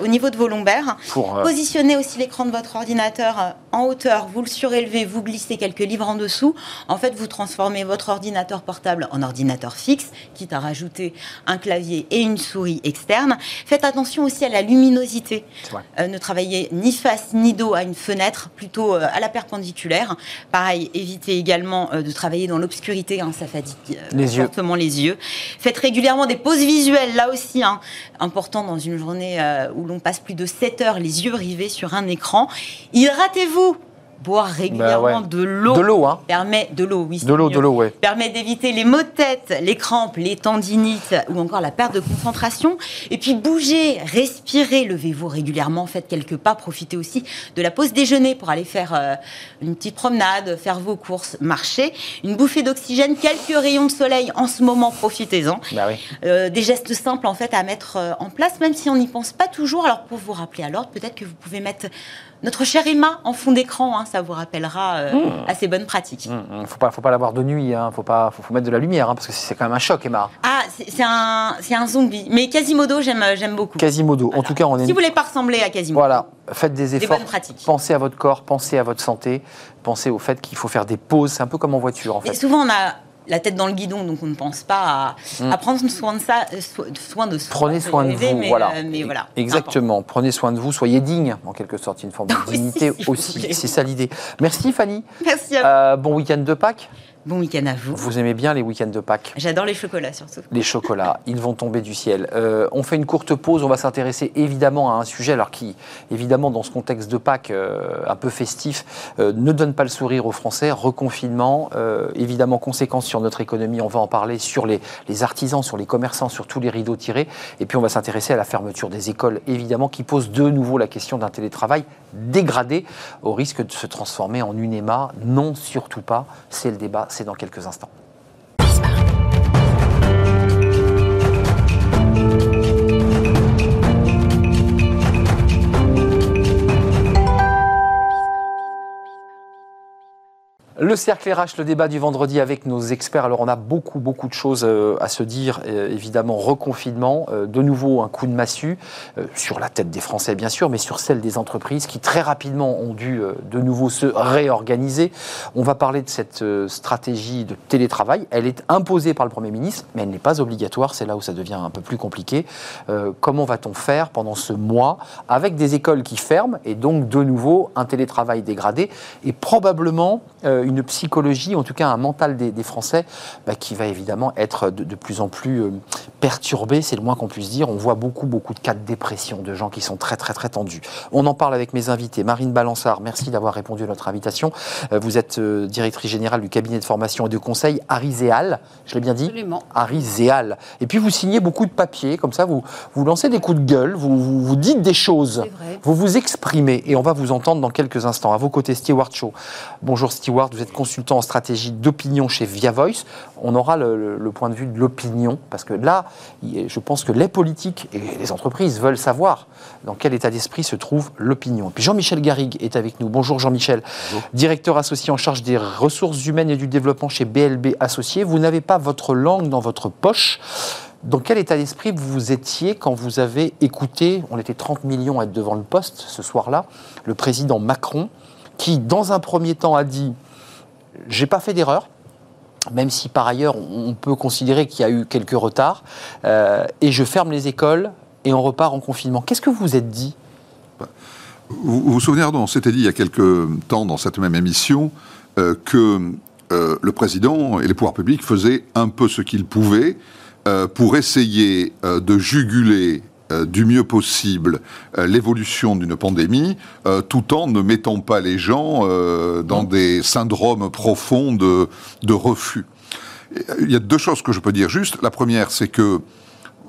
au niveau de vos lombaires. Pour, Positionnez aussi l'écran de votre ordinateur en hauteur, vous le surélevez, vous glissez quelques livres en dessous. En fait, vous transformez votre ordinateur portable en ordinateur fixe, quitte à rajouter un clavier et une souris externe. Faites attention aussi à la luminosité. Euh, ne travaillez ni face ni dos à une fenêtre, plutôt euh, à la perpendiculaire. Pareil, évitez également euh, de travailler dans l'obscurité, hein, ça fatigue yeux. fortement les yeux. Faites régulièrement des pauses visuelles, là aussi, hein, important dans une journée où l'on passe plus de 7 heures les yeux rivés sur un écran. Hydratez-vous Boire régulièrement Bah ouais. de l'eau. De l'eau, hein Permet de l'eau, oui. De l'eau, de l'eau, ouais. permet d'éviter les maux de tête, les crampes, les tendinites ou encore la perte de concentration. Et puis bougez, respirez, levez-vous régulièrement, faites quelques pas, profitez aussi de la pause déjeuner pour aller faire euh, une petite promenade, faire vos courses, marcher. Une bouffée d'oxygène, quelques rayons de soleil en ce moment, profitez-en. Bah oui. Euh, des gestes simples en fait à mettre euh, en place, même si on n'y pense pas toujours. Alors pour vous rappeler à l'ordre, peut-être que vous pouvez mettre notre chère Emma en fond d'écran, hein, ça vous rappellera euh, à ces bonnes pratiques. Hum, hum, Faut pas, faut pas l'avoir de nuit, hein. faut, pas, faut, faut mettre de la lumière, hein, parce que c'est quand même un choc, Emma. Ah, c'est un, c'est un zombie. Mais Quasimodo, j'aime, j'aime beaucoup. Quasimodo. En tout cas, on est. Si vous voulez pas ressembler à Quasimodo. Voilà, faites des efforts. bonnes pratiques. Pensez à votre corps, pensez à votre santé, pensez au fait qu'il faut faire des pauses. C'est un peu comme en voiture, en Et fait. souvent, on a la tête dans le guidon, donc on ne pense pas à, à prendre soin de ça, euh, so- soin de soi. Mm. Prenez soin de vous, mais, voilà. euh, mais voilà. Exactement. Prenez soin de vous, soyez digne, en quelque sorte, une forme de Oui, dignité si aussi. C'est ça l'idée. Merci Fanny. Merci à vous. Euh, bon week-end de Pâques. Bon week-end à vous. Vous aimez bien les week-ends de Pâques J'adore les chocolats surtout. les chocolats, ils vont tomber du ciel. Euh, on fait une courte pause, on va s'intéresser évidemment à un sujet alors qui, évidemment, dans ce contexte de Pâques euh, un peu festif, euh, ne donne pas le sourire aux Français. Reconfinement, évidemment, conséquences sur notre économie, on va en parler, sur les, les artisans, sur les commerçants, sur tous les rideaux tirés. Et puis on va s'intéresser à la fermeture des écoles, évidemment, qui pose de nouveau la question d'un télétravail dégradé au risque de se transformer en une EMA. Non, surtout pas. C'est le débat, c'est dans quelques instants. Le cercle RH, le débat du vendredi avec nos experts. Alors on a beaucoup beaucoup de choses euh, à se dire. Euh, évidemment, reconfinement, euh, de nouveau un coup de massue sur la tête des Français bien sûr, mais sur celle des entreprises qui très rapidement ont dû de nouveau se réorganiser. On va parler de cette stratégie de télétravail. Elle est imposée par le Premier ministre, mais elle n'est pas obligatoire. C'est là où ça devient un peu plus compliqué. Comment va-t-on faire pendant ce mois avec des écoles qui ferment et donc de nouveau un télétravail dégradé et probablement une psychologie, en tout cas un mental des, des Français bah, qui va évidemment être de, de plus en plus euh, perturbé, c'est le moins qu'on puisse dire. On voit beaucoup, beaucoup de cas de dépression, de gens qui sont très, très, très tendus. On en parle avec mes invités. Marine Balançard, merci d'avoir répondu à notre invitation. Euh, vous êtes euh, directrice générale du cabinet de formation et de conseil Ariséal, je l'ai bien dit? Absolument. Ariséal. Et puis vous signez beaucoup de papiers, comme ça vous, vous lancez des coups de gueule, vous, vous, vous dites des choses, vous vous exprimez et on va vous entendre dans quelques instants. À vos côtés, Stewart Shaw. Bonjour Stewart, vous êtes consultant en stratégie d'opinion chez Via Voice. On aura le, le- le point de vue de l'opinion, parce que là, je pense que les politiques et les entreprises veulent savoir dans quel état d'esprit se trouve l'opinion. Et Puis Jean-Michel Garrigue est avec nous. Bonjour Jean-Michel, directeur associé en charge des ressources humaines et du développement chez BLB Associés. Vous n'avez pas votre langue dans votre poche. Dans quel état d'esprit vous étiez quand vous avez écouté, on était 30 millions à être devant le poste ce soir-là, le président Macron, qui dans un premier temps a dit j'ai pas fait d'erreur, même si par ailleurs on peut considérer qu'il y a eu quelques retards, euh, et je ferme les écoles et on repart en confinement. Qu'est-ce que vous êtes dit? Vous vous souvenez, on s'était dit il y a quelque temps dans cette même émission euh, que euh, le président et les pouvoirs publics faisaient un peu ce qu'ils pouvaient pour essayer de juguler euh, du mieux possible euh, l'évolution d'une pandémie, euh, tout en ne mettant pas les gens dans des syndromes profonds de, de refus. Il y a deux choses que je peux dire juste. La première, c'est que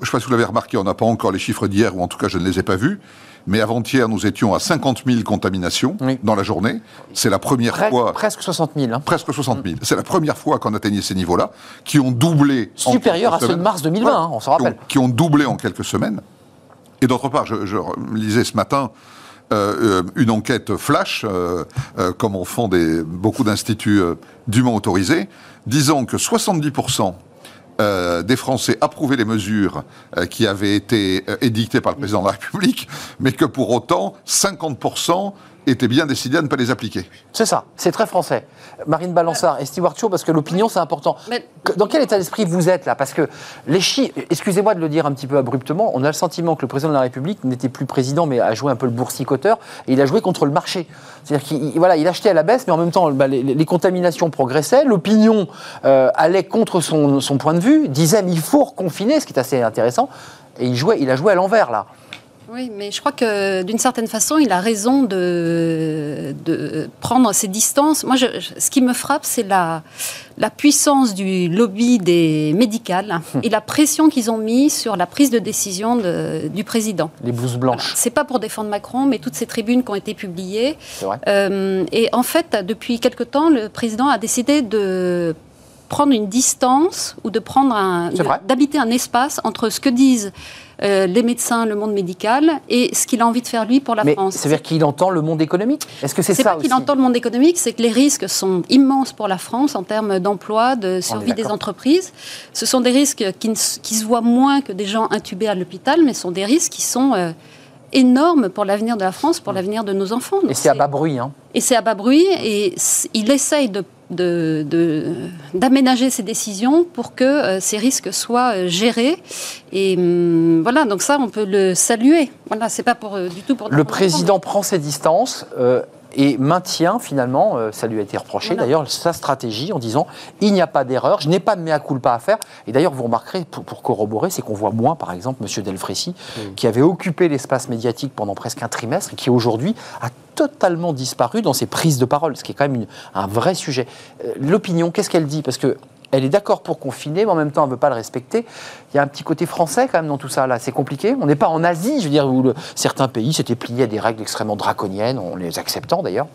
je ne sais pas si vous l'avez remarqué, on n'a pas encore les chiffres d'hier, ou en tout cas je ne les ai pas vus. Mais avant-hier, nous étions à 50 000 contaminations Oui. dans la journée. C'est la première Pre- fois. Presque 60 000. hein. Presque 60 000. C'est la première fois qu'on atteignait ces niveaux-là, qui ont doublé. en Supérieur à quelques ceux de semaines. mars 2020, hein, on s'en Qui ont- rappelle. Qui ont, doublé en quelques semaines. Et d'autre part, je, lisais ce matin euh, euh, une enquête flash, euh, comme en font beaucoup d'instituts dûment autorisés, disant que 70% euh, des Français approuvaient les mesures qui avaient été édictées par le président de la République, mais que pour autant, 50% étaient bien décidés à ne pas les appliquer. C'est ça, c'est très français. Marine Balançard et Stewart Shaw, parce que l'opinion, c'est important. Mais- Dans quel état d'esprit vous êtes là? Parce que les chiffres, excusez-moi de le dire un petit peu abruptement, on a le sentiment que le président de la République n'était plus président, mais a joué un peu le boursicoteur, et il a joué contre le marché. C'est-à-dire qu'il il- voilà, il achetait à la baisse, mais en même temps, bah, les, les contaminations progressaient, l'opinion euh, allait contre son, son point de vue, disait mais il faut reconfiner, ce qui est assez intéressant, et il, jouait, il a joué à l'envers là. Oui, mais je crois que d'une certaine façon, il a raison de, de prendre ses distances. Moi, je- ce qui me frappe, c'est la, la puissance du lobby des médicales et la pression qu'ils ont mis sur la prise de décision de- du président. Les blouses blanches, C'est pas pour défendre Macron, mais toutes ces tribunes qui ont été publiées. vrai. Euh, et en fait, depuis quelque temps, le président a décidé de prendre une distance ou de prendre d'habiter un espace entre ce que disent euh, les médecins, le monde médical, et ce qu'il a envie de faire lui pour la Mais France. ça veut dire qu'il entend le monde économique Est-ce que c'est ça pas qu'il entend le monde économique, c'est que les risques sont immenses pour la France en termes d'emploi, de survie des entreprises. Ce sont des risques qui, ne s- qui se voient moins que des gens intubés à l'hôpital, mais ce sont des risques qui sont euh, énormes pour l'avenir de la France, pour l'avenir de nos enfants. Et c'est à bas bruit, hein. et c'est à bas bruit, et il essaye de de- de- d'aménager ses décisions pour que euh, ces risques soient euh, gérés. Et hum, voilà, donc ça, on peut le saluer. Voilà, c'est pas pour, euh, du tout pour... Le président prend ses distances et maintient finalement, euh, ça lui a été reproché Voilà. d'ailleurs, sa stratégie en disant il n'y a pas d'erreur, je n'ai pas de mea culpa à faire. Et d'ailleurs, vous remarquerez, pour, pour corroborer, c'est qu'on voit moins, par exemple, M. Delfrécy, qui avait occupé l'espace médiatique pendant presque un trimestre, et qui aujourd'hui a totalement disparu dans ses prises de parole, ce qui est quand même une- un vrai sujet. Euh, L'opinion, qu'est-ce qu'elle dit? Parce que elle est d'accord pour confiner, mais en même temps, elle ne veut pas le respecter. Il y a un petit côté français quand même dans tout ça. Là, c'est compliqué. On n'est pas en Asie, je veux dire, où le- certains pays s'étaient pliés à des règles extrêmement draconiennes, en les acceptant d'ailleurs.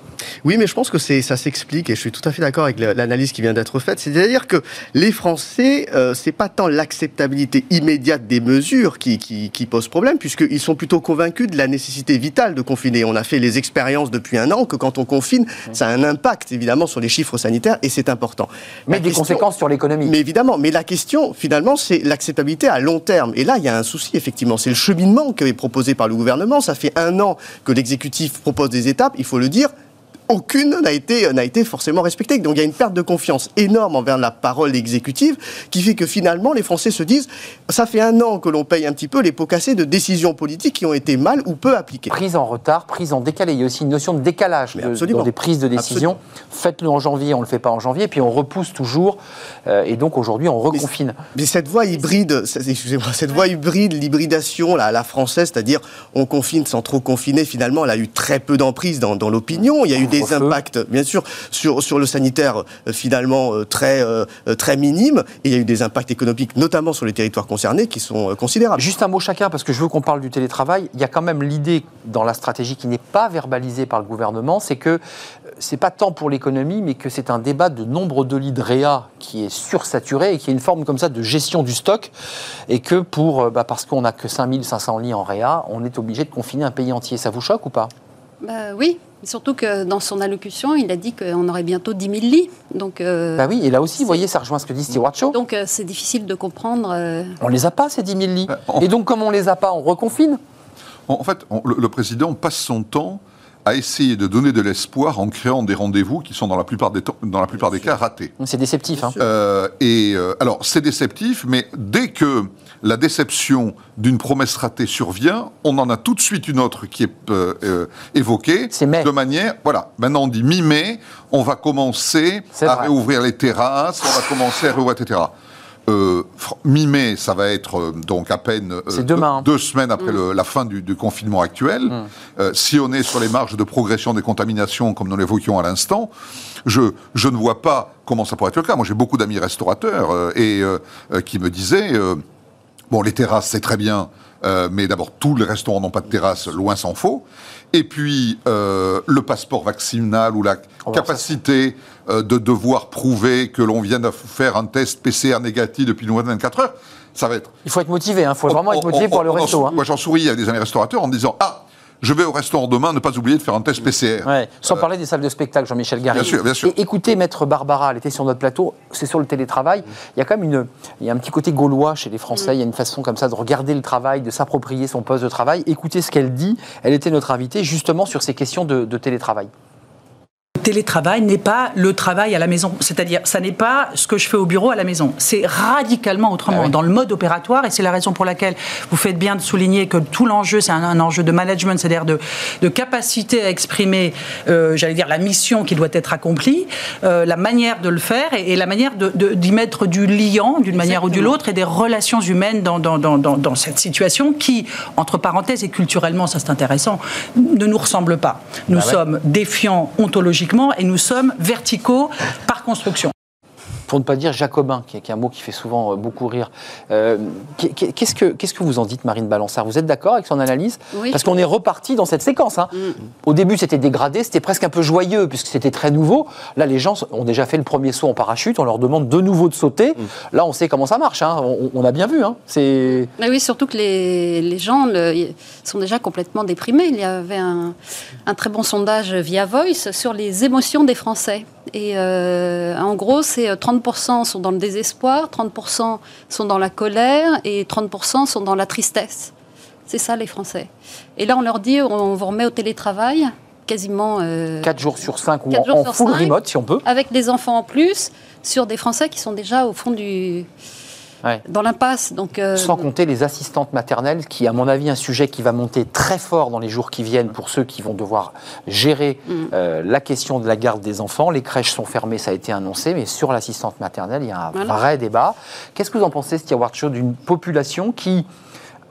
Oui, mais je pense que ça s'explique et je suis tout à fait d'accord avec la- l'analyse qui vient d'être faite. C'est-à-dire que les Français, euh, c'est pas tant l'acceptabilité immédiate des mesures qui, qui, qui pose problème, puisqu'ils sont plutôt convaincus de la nécessité vitale de confiner. On a fait les expériences depuis un an que quand on confine, ça a un impact évidemment sur les chiffres sanitaires et c'est important. Mais La des question- conséquences sur mais évidemment, mais la question, finalement, c'est l'acceptabilité à long terme. Et là, il y a un souci, effectivement. C'est le cheminement qui est proposé par le gouvernement. Ça fait un an que l'exécutif propose des étapes, il faut le dire. Aucune n'a été, n'a été forcément respectée. Donc il y a une perte de confiance énorme envers la parole exécutive qui fait que finalement les Français se disent ça fait un an que l'on paye un petit peu les pots cassés de décisions politiques qui ont été mal ou peu appliquées. Prise en retard, prise en décalé. Il y a aussi une notion de décalage de- dans des prises de décision. Faites-le en janvier, on ne le fait pas en janvier, puis on repousse toujours. euh, et donc aujourd'hui, on reconfine. Mais cette voie hybride, excusez-moi, cette voie hybride, l'hybridation à la française, c'est-à-dire on confine sans trop confiner, finalement, elle a eu très peu d'emprise dans, dans l'opinion. Il y a eu des Couvre-feu. impacts, bien sûr, sur, sur le sanitaire, euh, finalement, euh, très, euh, très minimes. Et il y a eu des impacts économiques, notamment sur les territoires concernés, qui sont considérables. Juste un mot chacun, parce que je veux qu'on parle du télétravail. Il y a quand même l'idée dans la stratégie qui n'est pas verbalisée par le gouvernement, c'est que c'est pas tant pour l'économie, mais que c'est un débat de nombre de lits de réa qui est sursaturé et qui est une forme comme ça de gestion du stock, et que pour, bah, parce qu'on n'a que 5500 lits en réa, on est obligé de confiner un pays entier. Ça vous choque ou pas? Bah oui, surtout que dans son allocution, il a dit qu'on aurait bientôt 10 000 lits. Donc, euh, Bah oui, et là aussi, c'est- vous voyez, ça rejoint ce que dit Stewart Shaw. donc euh, c'est difficile de comprendre. euh, On les a pas, ces 10 000 lits. Euh, Et donc, comme on les a pas, on reconfine? En en fait, on- le, le président passe son temps à essayer de donner de l'espoir en créant des rendez-vous qui sont dans la plupart des, dans la plupart des cas ratés. C'est déceptif. Hein. Euh, et euh, alors, c'est déceptif, mais dès que la déception d'une promesse ratée survient, on en a tout de suite une autre qui est euh, évoquée. C'est mai. De manière, voilà, maintenant on dit mi-mai, on va commencer à vrai. réouvrir les terrasses, on va commencer à réouvrir, etc. Euh, Mi-mai, ça va être euh, donc à peine euh, demain. deux, deux semaines après le- la fin du, du confinement actuel. Euh, si on est sur les marges de progression des contaminations, comme nous l'évoquions à l'instant, je, je ne vois pas comment ça pourrait être le cas. Moi, j'ai beaucoup d'amis restaurateurs et qui me disaient. Bon, les terrasses, c'est très bien, mais d'abord, tous les restaurants n'ont pas de terrasse, loin s'en faut. Et puis, euh, le passeport vaccinal ou la On capacité euh, de devoir prouver que l'on vient de faire un test PCR négatif depuis moins de 24 heures, ça va être Il faut être motivé, il faut vraiment être motivé pour le resto. hein. Moi, j'en souris avec des amis restaurateurs en me disant Ah, je vais au restaurant demain, ne pas oublier de faire un test PCR. Ouais, Sans parler des salles de spectacle, Jean-Michel Garry. Euh, Bien sûr, bien sûr. Et écoutez, maître Barbara, elle était sur notre plateau, c'est sur le télétravail. Il y a quand même une, il y a un petit côté gaulois chez les Français. Il y a une façon comme ça de regarder le travail, de s'approprier son poste de travail. Écoutez ce qu'elle dit. Elle était notre invitée justement sur ces questions de, de télétravail. Télétravail n'est pas le travail à la maison. C'est-à-dire, ça n'est pas ce que je fais au bureau à la maison. C'est radicalement autrement Ah oui. dans le mode opératoire et c'est la raison pour laquelle vous faites bien de souligner que tout l'enjeu, c'est un, un enjeu de management, c'est-à-dire de, de capacité à exprimer, euh, j'allais dire, la mission qui doit être accomplie, euh, la manière de le faire et, et la manière de- de- d'y mettre du liant d'une manière ou d'une autre et des relations humaines dans, dans, dans, dans, dans cette situation qui, entre parenthèses et culturellement, ça c'est intéressant, ne nous ressemble pas. Nous Bah ouais. sommes défiants ontologiquement et nous sommes verticaux par construction. Pour ne pas dire jacobin, qui est, un mot qui fait souvent euh, beaucoup rire. Euh, qu'est- qu'est- Qu'est-ce que, qu'est-ce que vous en dites, Marine Balançard Vous êtes d'accord avec son analyse? Oui. Parce qu'on est reparti dans cette séquence. hein. Au début, c'était dégradé, c'était presque un peu joyeux, puisque c'était très nouveau. Là, les gens ont déjà fait le premier saut en parachute, on leur demande de nouveau de sauter. Là, on sait comment ça marche, hein. on, on a bien vu. hein. C'est... Mais oui, surtout que les, les gens le- sont déjà complètement déprimés. Il y avait un, un très bon sondage via Voice sur les émotions des Français. Et euh, en gros, c'est euh, 30% sont dans le désespoir, 30% sont dans la colère et 30% sont dans la tristesse. C'est ça les Français. Et là, on leur dit, on vous remet au télétravail, quasiment... euh, 4 jours sur 5 ou en, en full cinq. remote, si on peut. avec des enfants en plus, sur des Français qui sont déjà au fond du... Ouais. dans l'impasse. Donc, euh, Sans compter les assistantes maternelles, qui, à mon avis, un sujet qui va monter très fort dans les jours qui viennent pour ceux qui vont devoir gérer Mm. euh, la question de la garde des enfants. Les crèches sont fermées, ça a été annoncé, mais sur l'assistante maternelle, il y a un Voilà. vrai débat. Qu'est-ce que vous en pensez, Stewart Shaw, d'une population qui,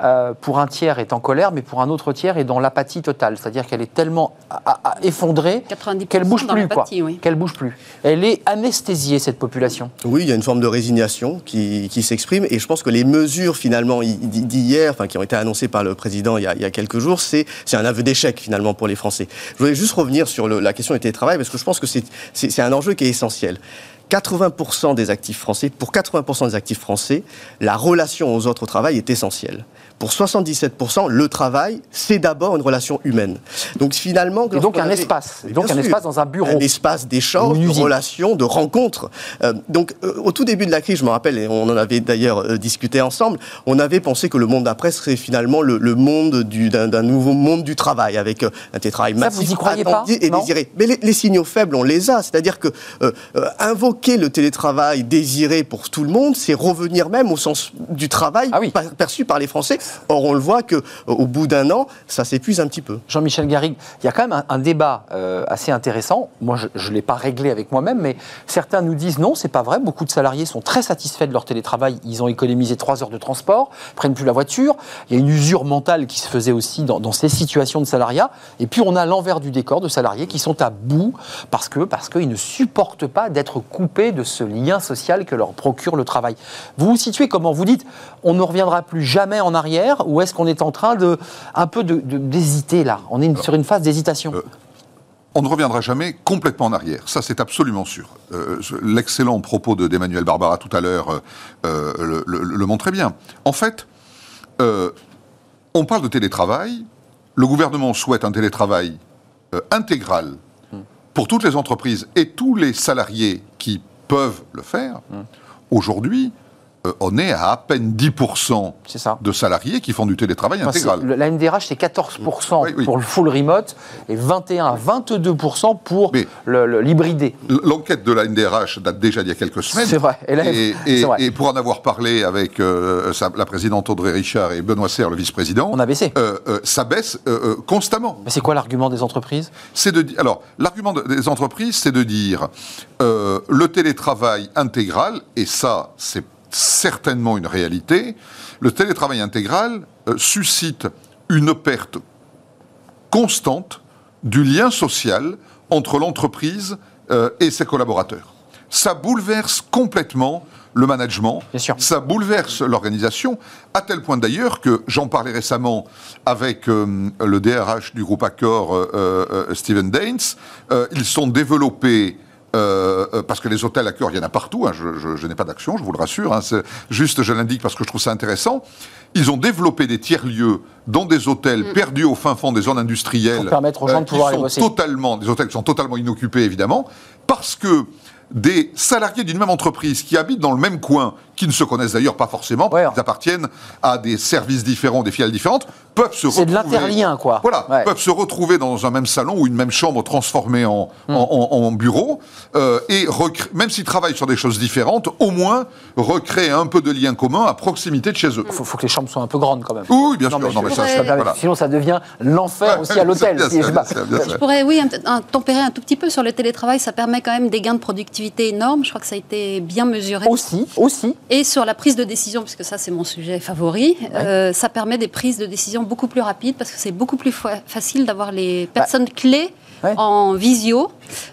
euh, pour un tiers, est en colère, mais pour un autre tiers, est dans l'apathie totale C'est-à-dire qu'elle est tellement à- à- à- effondrée 90% qu'elle bouge plus, quoi. oui. Qu'elle bouge plus. Elle est anesthésiée, cette population. Oui, il y a une forme de résignation qui, qui s'exprime et je pense que les mesures finalement hi- d'hier, enfin, qui ont été annoncées par le président il y a, il y a quelques jours, c'est c'est un aveu d'échec finalement pour les Français. Je voulais juste revenir sur le- la question du télétravail parce que je pense que c'est c'est- c'est un enjeu qui est essentiel. 80% des actifs français, pour 80% des actifs français, la relation aux autres au travail est essentielle. Pour 77%, le travail, c'est d'abord une relation humaine. Donc finalement... Et donc un avait- espace. Et donc un sûr. espace dans un bureau. Un espace d'échange, de relation, de rencontre. Euh, donc, euh, au tout début de la crise, je me rappelle, et on en avait d'ailleurs euh, discuté ensemble, on avait pensé que le monde d'après serait finalement le, le monde du- d'un nouveau monde du travail, avec un télétravail Ça, massif, vous y croyez pas attendu et désiré. Mais les, les signaux faibles, on les a. C'est-à-dire que invoquer le télétravail désiré pour tout le monde, c'est revenir même au sens du travail Ah oui. perçu par les Français. Or, on le voit que euh, bout d'un an, ça s'épuise un petit peu. Jean-Michel Garrigue, il y a quand même un, débat euh, assez intéressant. Moi, je ne l'ai pas réglé avec moi-même, mais certains nous disent non, c'est pas vrai. Beaucoup de salariés sont très satisfaits de leur télétravail. Ils ont économisé trois heures de transport, prennent plus la voiture. Il y a une usure mentale qui se faisait aussi dans, dans ces situations de salariat. Et puis, on a l'envers du décor de salariés qui sont à bout parce que parce qu'ils ne supportent pas d'être coupés de ce lien social que leur procure le travail. Vous vous situez comment? Vous dites, on ne reviendra plus jamais en arrière, ou est-ce qu'on est en train de un peu de- de- d'hésiter là? On est une- sur une phase d'hésitation. Euh, On ne reviendra jamais complètement en arrière, ça c'est absolument sûr. Euh, L'excellent propos de- d'Emmanuel Barbara tout à l'heure euh, le, le- le montrait bien. En fait, on parle de télétravail, le gouvernement souhaite un télétravail intégral pour toutes les entreprises et tous les salariés qui peuvent le faire. Aujourd'hui, euh, on est à à peine 10% C'est ça. de salariés qui font du télétravail Enfin, intégral. le- La MDRH, c'est 14% Oui, oui. pour le full remote et 21 à 22% pour l'hybridé. L'enquête de la NDRH date déjà d'il y a quelques semaines. C'est vrai. Et là, Et, c'est et- vrai. et pour en avoir parlé avec euh, sa- la présidente Audrey Richard et Benoît Serre, le vice-président, On a baissé. euh, ça baisse constamment. Mais c'est quoi l'argument des entreprises? C'est de alors l'argument de- des entreprises, c'est de dire le télétravail intégral, et ça c'est certainement une réalité. Le télétravail intégral euh, suscite une perte constante du lien social entre l'entreprise euh, et ses collaborateurs. ça bouleverse complètement le management, Bien sûr. ça bouleverse l'organisation, à tel point d'ailleurs que j'en parlais récemment avec euh, le DRH du groupe Accor, euh, euh, Stephen Daines, ils sont développés euh, euh, parce que les hôtels Accor, il y en a partout, hein, je, je- je n'ai pas d'action, je vous le rassure, hein, c'est juste je l'indique parce que je trouve ça intéressant. Ils ont développé des tiers-lieux dans des hôtels perdus au fin fond des zones industrielles. Pour permettre aux gens de qui pouvoir aller sont bosser. totalement, des hôtels qui sont totalement inoccupés, évidemment, parce que des salariés d'une même entreprise qui habitent dans le même coin, qui ne se connaissent d'ailleurs pas forcément, Ouais. qu'ils appartiennent à des services différents, des filiales différentes, peuvent se C'est de retrouver- l'interlien, quoi. Voilà, Ouais. peuvent se retrouver dans un même salon ou une même chambre transformée en, Hmm. en, en- en bureau, euh, et recré- même s'ils travaillent sur des choses différentes, au moins recréer un peu de lien commun à proximité de chez eux. Il faut, faut que les chambres soient un peu grandes quand même. Oui, bien Non, sûr. mais non, je- mais ça, je ça- peux me permettre, voilà. Sinon, ça devient l'enfer Ouais, aussi à l'hôtel. bien Si je- bien sûr, bien sûr. Je pourrais, oui, un, un- tempérer un tout petit peu sur le télétravail. Ça permet quand même des gains de productivité énormes. Je crois que ça a été bien mesuré. Aussi, aussi. Et sur la prise de décision, puisque ça c'est mon sujet favori, euh, ça permet des prises de décision beaucoup plus rapides parce que c'est beaucoup plus fa- facile d'avoir les personnes clés Ouais. en visio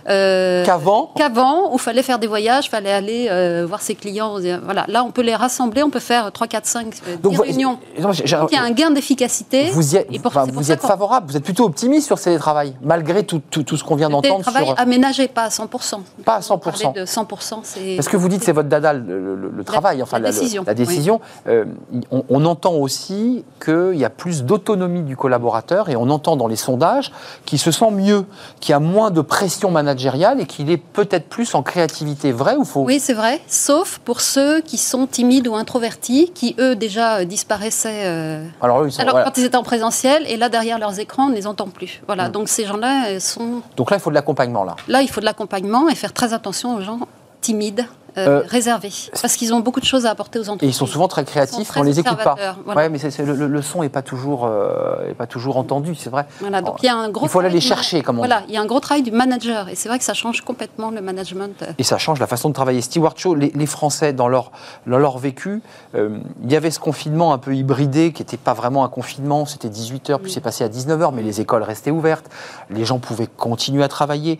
euh, Qu'avant, qu'avant où il fallait faire des voyages, il fallait aller euh, voir ses clients. Voilà, là on peut les rassembler, on peut faire 3, 4, 5, 10 Donc, vous- réunions. Donc il y a un gain d'efficacité. vous y êtes, Et pour- enfin, vous favorable, vous êtes plutôt optimiste sur ce télétravail, malgré tout, tout, tout ce qu'on vient d'entendre télétravail sur. aménagé, pas à 100%. Pas à 100%. Parler de 100%, c'est... Parce que vous dites c'est votre dada, le, le- le travail, enfin la décision, la décision. Euh, on, on entend aussi qu'il y a plus d'autonomie du collaborateur et on entend dans les sondages qu'il se sent mieux, qu'il y a moins de pression managériale et qu'il est peut-être plus en créativité. Vrai ou faux? Oui, c'est vrai, sauf pour ceux qui sont timides ou introvertis, qui eux déjà euh, disparaissaient euh, Alors eux, ils sont- alors voilà. quand ils étaient en présentiel, et là derrière leurs écrans, on ne les entend plus. Voilà, Mm. donc ces gens-là euh, sont... Donc là, il faut de l'accompagnement là. Là, il faut de l'accompagnement et faire très attention aux gens timides, euh, Euh, réservés, parce qu'ils ont beaucoup de choses à apporter aux Et entreprises. ils sont souvent très créatifs, mais on très les écoute pas. voilà. Ouais, mais le, le- le son n'est pas toujours, euh, est pas toujours entendu, c'est vrai. Voilà, donc il y a un gros Il faut aller les chercher, comme on Voilà, il y a un gros travail du manager, et c'est vrai que ça change complètement le management. Et ça change la façon de travailler. Stewart Shaw, les, les Français, dans leur, dans leur vécu, euh, il y avait ce confinement un peu hybridé qui n'était pas vraiment un confinement. C'était 18h, puis c'est passé à 19h, mais les écoles restaient ouvertes. Les gens pouvaient continuer à travailler.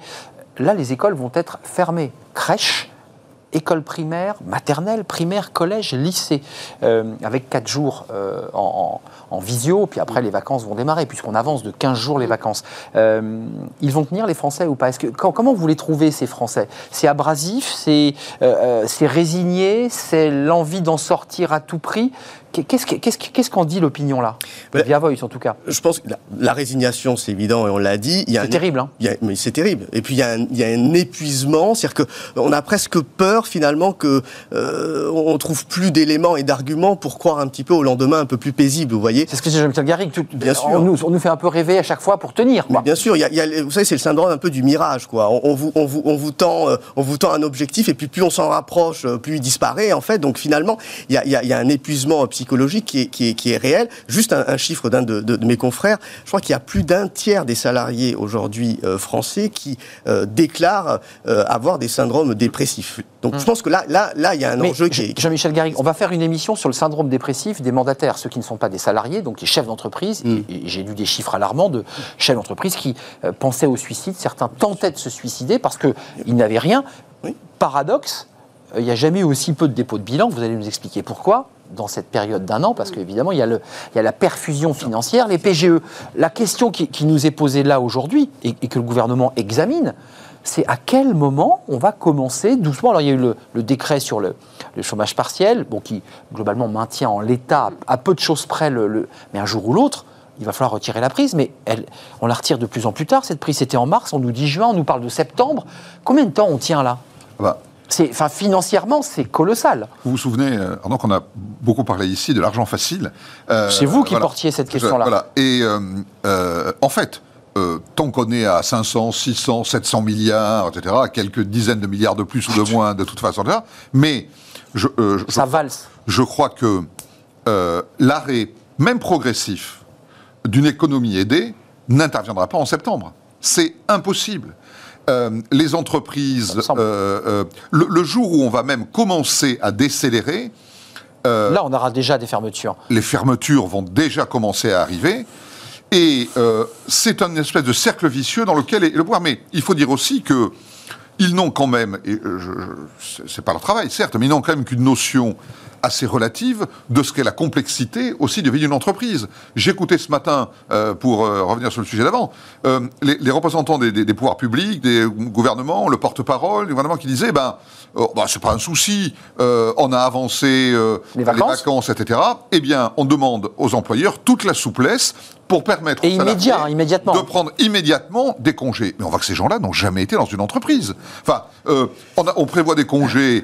Là, les écoles vont être fermées. Crèche, école primaire, maternelle, primaire, collège, lycée, euh, avec 4 jours euh, en, visio, puis après les vacances vont démarrer, puisqu'on avance de 15 jours les vacances. Euh, ils vont tenir les Français ou pas? Que, Comment vous les trouvez, ces Français? C'est abrasif, c'est résigné, c'est l'envie d'en sortir à tout prix? Qu'est-ce que- qu'est-ce que- qu'est-ce qu'en dit l'opinion là? Ben, Via Voice en tout cas. Je pense que la, la résignation, c'est évident, et on l'a dit. C'est terrible, hein il y a- mais c'est terrible. Et puis il y, a un, il y a un épuisement, c'est-à-dire que on a presque peur finalement que euh, on trouve plus d'éléments et d'arguments pour croire un petit peu au lendemain un peu plus paisible. Vous voyez C'est ce que dit Jean-Michel Garrigue. tout- Bien sûr. On nous, on nous fait un peu rêver à chaque fois pour tenir. Mais quoi. bien sûr, il y a, il y a- vous savez, c'est le syndrome un peu du mirage, quoi. On, on vous, on, vous, on, vous tend, euh, on vous tend un objectif, et puis plus on s'en rapproche, euh, plus il disparaît, en fait. Donc finalement, il y a, il y a- il y a un épuisement psychologique qui est, qui est, qui est réel. Juste un, un chiffre d'un de, de- de mes confrères, je crois qu'il y a plus d'un tiers des salariés aujourd'hui euh, français qui euh, déclarent euh, avoir des syndromes dépressifs. Donc je pense que là, là, là, il y a un Mais enjeu qui est... Jean-Michel Garrigue, on va faire une émission sur le syndrome dépressif des mandataires, ceux qui ne sont pas des salariés, donc les chefs d'entreprise. Mm. Et, et j'ai lu des chiffres alarmants de chefs d'entreprise qui euh, pensaient au suicide. Certains tentaient de se suicider parce qu'ils n'avaient rien. Oui. Paradoxe, il n'y a jamais eu aussi peu de dépôts de bilan. Vous allez nous expliquer pourquoi dans cette période d'un an, parce qu'évidemment, il, y a le- il y a la perfusion financière, les PGE. La question qui, qui nous est posée là aujourd'hui, et, et que le gouvernement examine, c'est à quel moment on va commencer doucement. Alors, il y a eu le, le décret sur le, le chômage partiel, bon, qui globalement maintient en l'état, à peu de choses près, le, le- mais un jour ou l'autre, il va falloir retirer la prise, mais elle, on la retire de plus en plus tard. Cette prise, c'était en mars, on nous dit juin, on nous parle de septembre. Combien de temps on tient là? Ah bah, enfin, financièrement, c'est colossal. Vous vous souvenez, euh, donc on a beaucoup parlé ici de l'argent facile. Euh, C'est vous qui voilà. portiez cette question-là. Voilà. Et euh, euh, en fait, euh, tant qu'on est à 500, 600, 700 milliards, etc., quelques dizaines de milliards de plus ou de moins, de toute façon, etc., mais je, euh, je- Ça valse. je crois que euh, l'arrêt, même progressif, d'une économie aidée n'interviendra pas en septembre. C'est impossible. Euh, les entreprises, euh, euh, le, le jour où on va même commencer à décélérer, Là, on aura déjà des fermetures. les fermetures vont déjà commencer à arriver. Et c'est un espèce de cercle vicieux dans lequel est le pouvoir. Mais il faut dire aussi que ils n'ont quand même, et je- je- c'est pas leur travail, certes, mais ils n'ont quand même qu'une notion assez relative de ce qu'est la complexité aussi de vie d'une entreprise. J'écoutais ce matin, euh, pour euh, revenir sur le sujet d'avant, euh, les, les représentants des, des- des pouvoirs publics, des gouvernements, le porte-parole du gouvernement qui disait, ben, oh, bah, c'est pas un souci, on a avancé Les vacances. vacances, etc. Eh bien, on demande aux employeurs toute la souplesse pour permettre Et aux immédiat, hein, immédiatement. de prendre immédiatement des congés. Mais on voit que ces gens-là n'ont jamais été dans une entreprise. Enfin, on, a- on prévoit des congés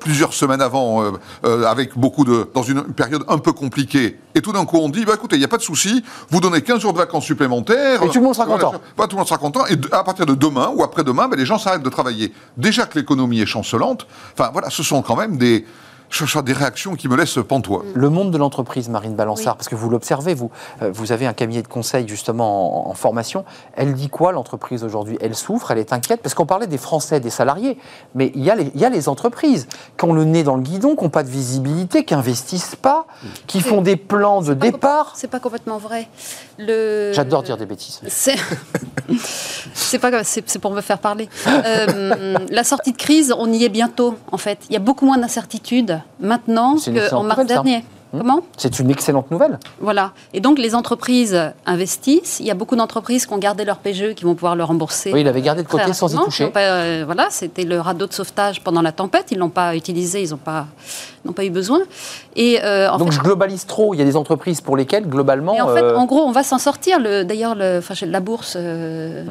plusieurs semaines avant, euh, avec beaucoup de, dans une période un peu compliquée. Et tout d'un coup, on dit, bah, écoutez, il n'y a pas de souci, vous donnez 15 jours de vacances supplémentaires. Et tout le monde sera Voilà, content. bah, tout le monde sera content. Et à partir de demain ou après-demain, bah, les gens s'arrêtent de travailler. Déjà que l'économie est chancelante. Enfin, voilà, ce sont quand même des, pas, des réactions qui me laissent pantois. Le monde de l'entreprise, Marine Balançard, parce que vous l'observez, vous, euh, vous avez un cabinet de conseil justement en, en formation. Elle dit quoi l'entreprise aujourd'hui? Elle souffre, elle est inquiète, parce qu'on parlait des Français, des salariés, mais il y, a les, il y a les entreprises qui ont le nez dans le guidon, qui n'ont pas de visibilité, qui investissent pas, qui font des plans de départ. C'est pas complètement vrai. Le... J'adore dire des bêtises. C'est c'est pas c'est c'est pour me faire parler. Euh, la sortie de crise, on y est bientôt en fait. Il y a beaucoup moins d'incertitudes maintenant qu'en mars dernier. Hmm. Comment? C'est une excellente nouvelle. Voilà. Et donc les entreprises investissent. Il y a beaucoup d'entreprises qui ont gardé leur PGE qui vont pouvoir le rembourser. Oui, il avait gardé de côté sans y toucher. Ils pas, euh, voilà, c'était le radeau de sauvetage pendant la tempête. Ils l'ont pas utilisé, ils n'ont pas, n'ont pas eu besoin. Et euh, Donc fait, je globalise trop. Il y a des entreprises pour lesquelles, globalement, et en, fait, euh, en gros, on va s'en sortir. Le- D'ailleurs, la bourse euh,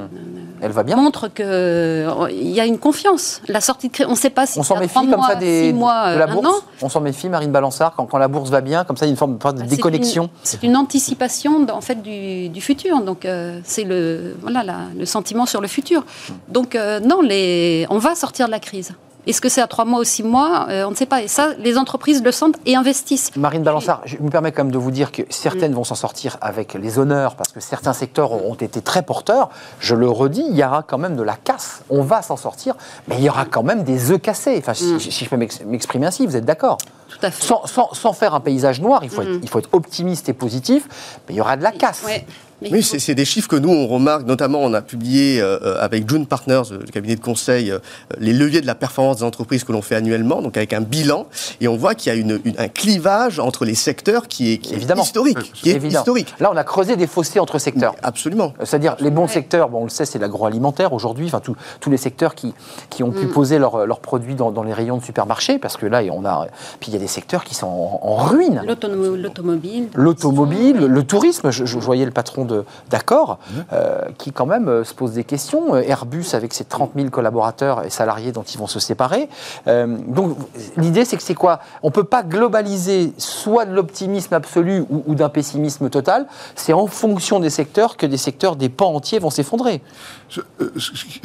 elle va bien. montre qu'il y a une confiance. La sortie de crise, on ne sait pas si On s'en méfie comme mois, ça des, six mois, de la bourse. On s'en méfie, Marine Balançard, quand, quand la bourse va bien, comme ça, il y a une forme de Bah, c'est déconnexion. une- C'est une, anticipation en fait du, du futur. Donc c'est le voilà la- le sentiment sur le futur. Donc euh, non, les, on va sortir de la crise. Est-ce que c'est à trois mois ou six mois Euh, On ne sait pas. Et ça, les entreprises le sentent et investissent. Marine Balançard, je me permets quand même de vous dire que certaines vont s'en sortir avec les honneurs parce que certains secteurs ont été très porteurs. Je le redis, il y aura quand même de la casse. On va s'en sortir, mais il y aura quand même des œufs cassés. Enfin, si, Mm. si je peux m'ex- m'exprimer ainsi, vous êtes d'accord Tout à fait. sans, sans- sans faire un paysage noir, il faut, être, Mm. il faut être optimiste et positif, mais il y aura de la casse. Ouais. Mais Oui, faut- c'est des chiffres que nous, on remarque, notamment on a publié euh, euh, avec June Partners, euh, le cabinet de conseil, euh, les leviers de la performance des entreprises que l'on fait annuellement, donc avec un bilan, et on voit qu'il y a une- une- un clivage entre les secteurs qui est, qui est Évidemment. historique. Qui est Évident. historique. Là, on a creusé des fossés entre secteurs. Absolument. C'est-à-dire les bons Ouais. secteurs, bon, on le sait, c'est l'agroalimentaire aujourd'hui, enfin tous- les secteurs qui, qui ont Mm. pu poser leurs produits dans, dans les rayons de supermarché, parce que là, on a. Puis il y a des secteurs qui sont en, en ruine. L'automobile. L'automobile, le tourisme, je, je voyais le patron de- d'Accor, euh, qui quand même euh, se pose des questions. Euh, Airbus avec ses 30 000 collaborateurs et salariés dont ils vont se séparer. Euh, donc l'idée, c'est que c'est quoi? On ne peut pas globaliser soit de l'optimisme absolu ou, ou d'un pessimisme total. C'est en fonction des secteurs que des secteurs, des pans entiers vont s'effondrer. Ce,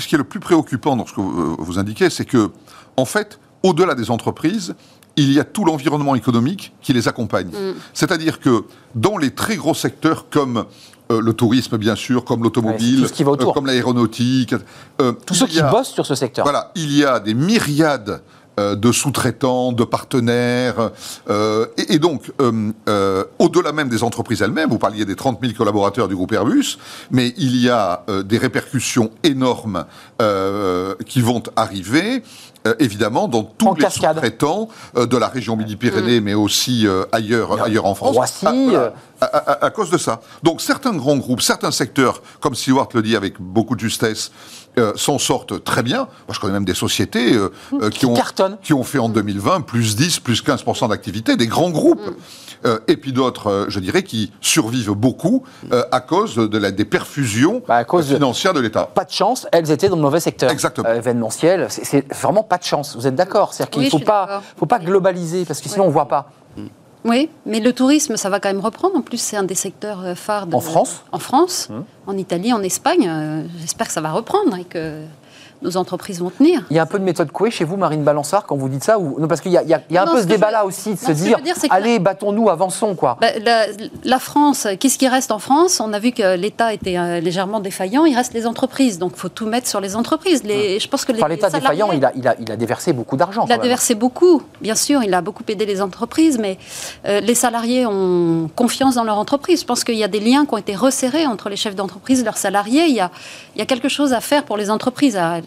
qui est le plus préoccupant dans ce que vous, vous indiquez, c'est que, en fait, au-delà des entreprises, il y a tout l'environnement économique qui les accompagne. C'est-à-dire que dans les très gros secteurs comme euh, le tourisme, bien sûr, comme l'automobile, euh, comme l'aéronautique, euh, Tous ceux qui a- bossent sur ce secteur. Voilà, il y a des myriades euh, de sous-traitants, de partenaires, euh, et, et donc, euh, euh, au-delà même des entreprises elles-mêmes, vous parliez des 30 000 collaborateurs du groupe Airbus, mais il y a des répercussions énormes euh, qui vont arriver, euh, évidemment, dans tous En les sous-traitants euh, de la région Midi-Pyrénées, mais aussi euh, ailleurs, ailleurs en France. Roissy, Ah, voilà. à, à- à cause de ça. Donc certains grands groupes, certains secteurs, comme Stewart le dit avec beaucoup de justesse, s'en sortent très bien. Moi, je connais même des sociétés euh, qui, ont, qui ont fait en 2020 plus 10, plus 15% d'activité, des grands groupes. Euh, et puis d'autres, euh, je dirais, qui survivent beaucoup euh, à cause de la, des perfusions Bah, à cause de- financières de l'État. Pas de chance, elles étaient dans le mauvais secteur. Exactement. Euh, événementiel, c'est- vraiment pas de chance. Vous êtes d'accord? C'est-à-dire qu'il Oui, ne faut pas, d'accord. faut pas globaliser, parce que sinon on ne voit pas. Oui, mais le tourisme, ça va quand même reprendre. En plus, c'est un des secteurs phares. de- En France En France, Hum. en Italie, en Espagne. J'espère que ça va reprendre et que nos entreprises vont tenir. Il y a un peu de méthode Coué chez vous, Marine Balançard, quand vous dites ça ou... Non, parce qu'il y a, il y a- il y a un peu ce je débat-là aussi, de se non, dire, que allez, battons-nous, avançons, quoi. Bah, la, la France, qu'est-ce qui reste en France? On a vu que l'État était euh, légèrement défaillant. Il reste les entreprises. Donc, il faut tout mettre sur les entreprises. Les, je pense que les Enfin, l'État salariés- défaillant, il a, il, a, il a déversé beaucoup d'argent. Il a déversé beaucoup, bien sûr, il a beaucoup aidé les entreprises, mais euh, les salariés ont confiance dans leur entreprise. Je pense qu'il y a des liens qui ont été resserrés entre les chefs d'entreprise et leurs salariés. Il y a, il y a quelque chose à faire pour les entreprises. à-.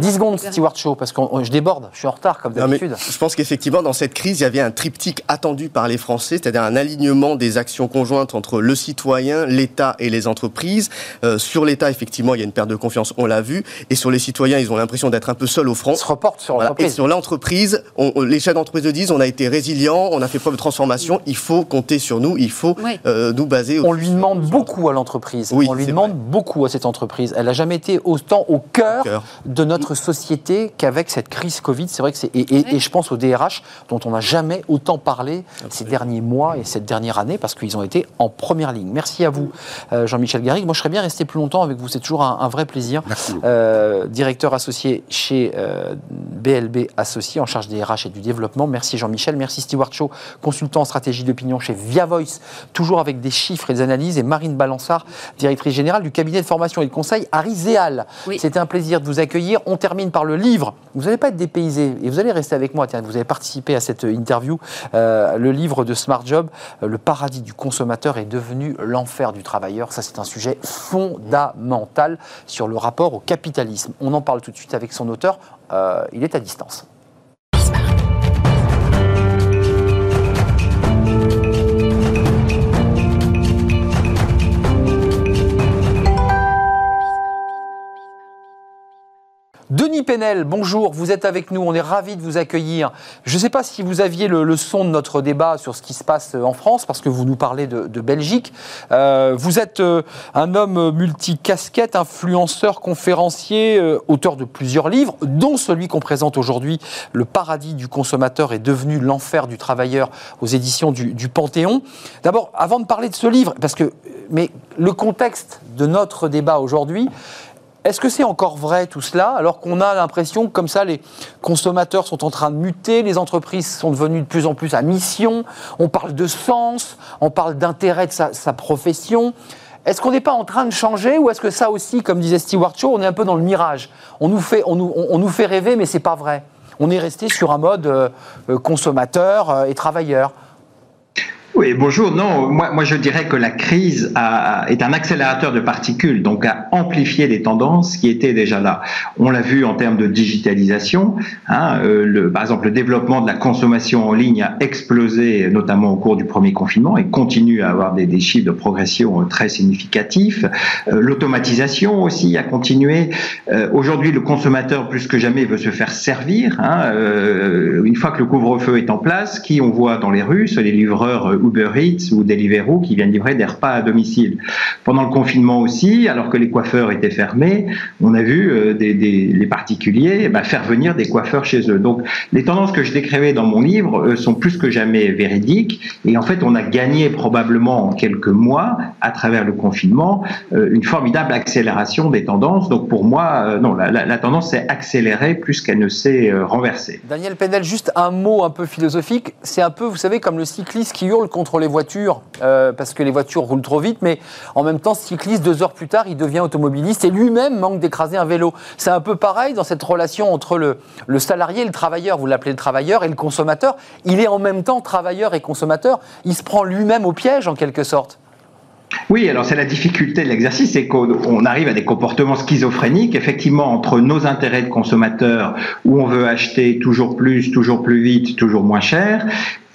10 secondes, Stewart Shaw, parce que je déborde, je suis en retard comme d'habitude. je pense qu'effectivement, dans cette crise, il y avait un triptyque attendu par les Français, c'est-à-dire un alignement des actions conjointes entre le citoyen, l'État et les entreprises. Euh, sur l'État, effectivement, il y a une perte de confiance, on l'a vu. Et sur les citoyens, ils ont l'impression d'être un peu seuls au front. On se reporte sur Voilà. Et l'entreprise. sur l'entreprise, on- on- les chefs d'entreprise le disent, on a été résilients, on a fait preuve de transformation, il faut compter sur nous, il faut Oui. euh, nous baser. On lui demande beaucoup à l'entreprise. Oui, on lui demande beaucoup à cette entreprise. Elle n'a jamais été autant au cœur, Au cœur. de notre société qu'avec cette crise Covid. C'est vrai que c'est et, et- Oui. et je pense au DRH dont on n'a jamais autant parlé ces derniers mois et cette dernière année parce qu'ils ont été en première ligne. Merci à vous, euh, Jean-Michel Garrigue. Moi, je serais bien resté plus longtemps avec vous. C'est toujours un, un vrai plaisir. Euh, directeur associé chez euh, BLB Associé en charge des RH et du développement. Merci Jean-Michel. Merci Stewart Shaw, consultant en stratégie d'opinion chez Via Voice, toujours avec des chiffres et des analyses. Et Marine Balançard, directrice générale du cabinet de formation et de conseil Ariséal. Oui. C'était un plaisir de vous accueillir. On termine par le livre. Vous n'allez pas être dépaysé et vous allez rester avec moi. Tiens, vous avez participé à cette interview. Euh, le livre de Smart Job, euh, Le paradis du consommateur est devenu l'enfer du travailleur. Ça, c'est un sujet fondamental sur le rapport au capitalisme. On en parle tout de suite avec son auteur. Euh, il est à distance. Denis Penel, bonjour, vous êtes avec nous, on est ravis de vous accueillir. Je ne sais pas si vous aviez le, son de notre débat sur ce qui se passe en France, parce que vous nous parlez de, Belgique. Euh, vous êtes euh, un homme multicasquette, influenceur, conférencier, euh, auteur de plusieurs livres, dont celui qu'on présente aujourd'hui, Le paradis du consommateur est devenu l'enfer du travailleur aux éditions du, du Panthéon. D'abord, avant de parler de ce livre, parce que mais le contexte de notre débat aujourd'hui, est-ce que c'est encore vrai tout cela, alors qu'on a l'impression que comme ça, les consommateurs sont en train de muter, les entreprises sont devenues de plus en plus à mission, on parle de sens, on parle d'intérêt de sa, profession. Est-ce qu'on n'est pas en train de changer ou est-ce que ça aussi, comme disait Stewart Shaw, on est un peu dans le mirage? On nous fait, on nous, on nous fait rêver, mais c'est pas vrai. On est resté sur un mode euh, euh, consommateur euh, et travailleur. Oui, bonjour. Non, moi, moi je dirais que la crise a- est un accélérateur de particules, donc a amplifié des tendances qui étaient déjà là. On l'a vu en termes de digitalisation. hein, euh, par exemple, le développement de la consommation en ligne a explosé, notamment au cours du premier confinement, et continue à avoir des, des chiffres de progression euh, très significatifs. Euh, L'automatisation aussi a continué. Euh, Aujourd'hui, le consommateur, plus que jamais, veut se faire servir. hein, euh, une fois que le couvre-feu est en place, qui on voit dans les rues, les livreurs Uber Eats ou Deliveroo qui viennent livrer des repas à domicile. Pendant le confinement aussi, alors que les coiffeurs étaient fermés, on a vu euh, des, les particuliers eh ben, faire venir des coiffeurs chez eux. Donc, les tendances que je décrivais dans mon livre euh, sont plus que jamais véridiques. Et en fait, on a gagné probablement en quelques mois, à travers le confinement, euh, une formidable accélération des tendances. Donc, pour moi, non, la, tendance s'est accélérée plus qu'elle ne s'est renversée. Daniel Penel, juste un mot un peu philosophique. C'est un peu, vous savez, comme le cycliste qui hurle contre les voitures euh, parce que les voitures roulent trop vite, mais en même temps, cycliste, deux heures plus tard, il devient automobiliste et lui-même manque d'écraser un vélo. C'est un peu pareil dans cette relation entre le, le salarié et le travailleur. Vous l'appelez le travailleur et le consommateur. Il est en même temps travailleur et consommateur. Il se prend lui-même au piège en quelque sorte. Oui, alors c'est la difficulté de l'exercice, c'est qu'on on arrive à des comportements schizophréniques, effectivement, entre nos intérêts de consommateurs, où on veut acheter toujours plus, toujours plus vite, toujours moins cher,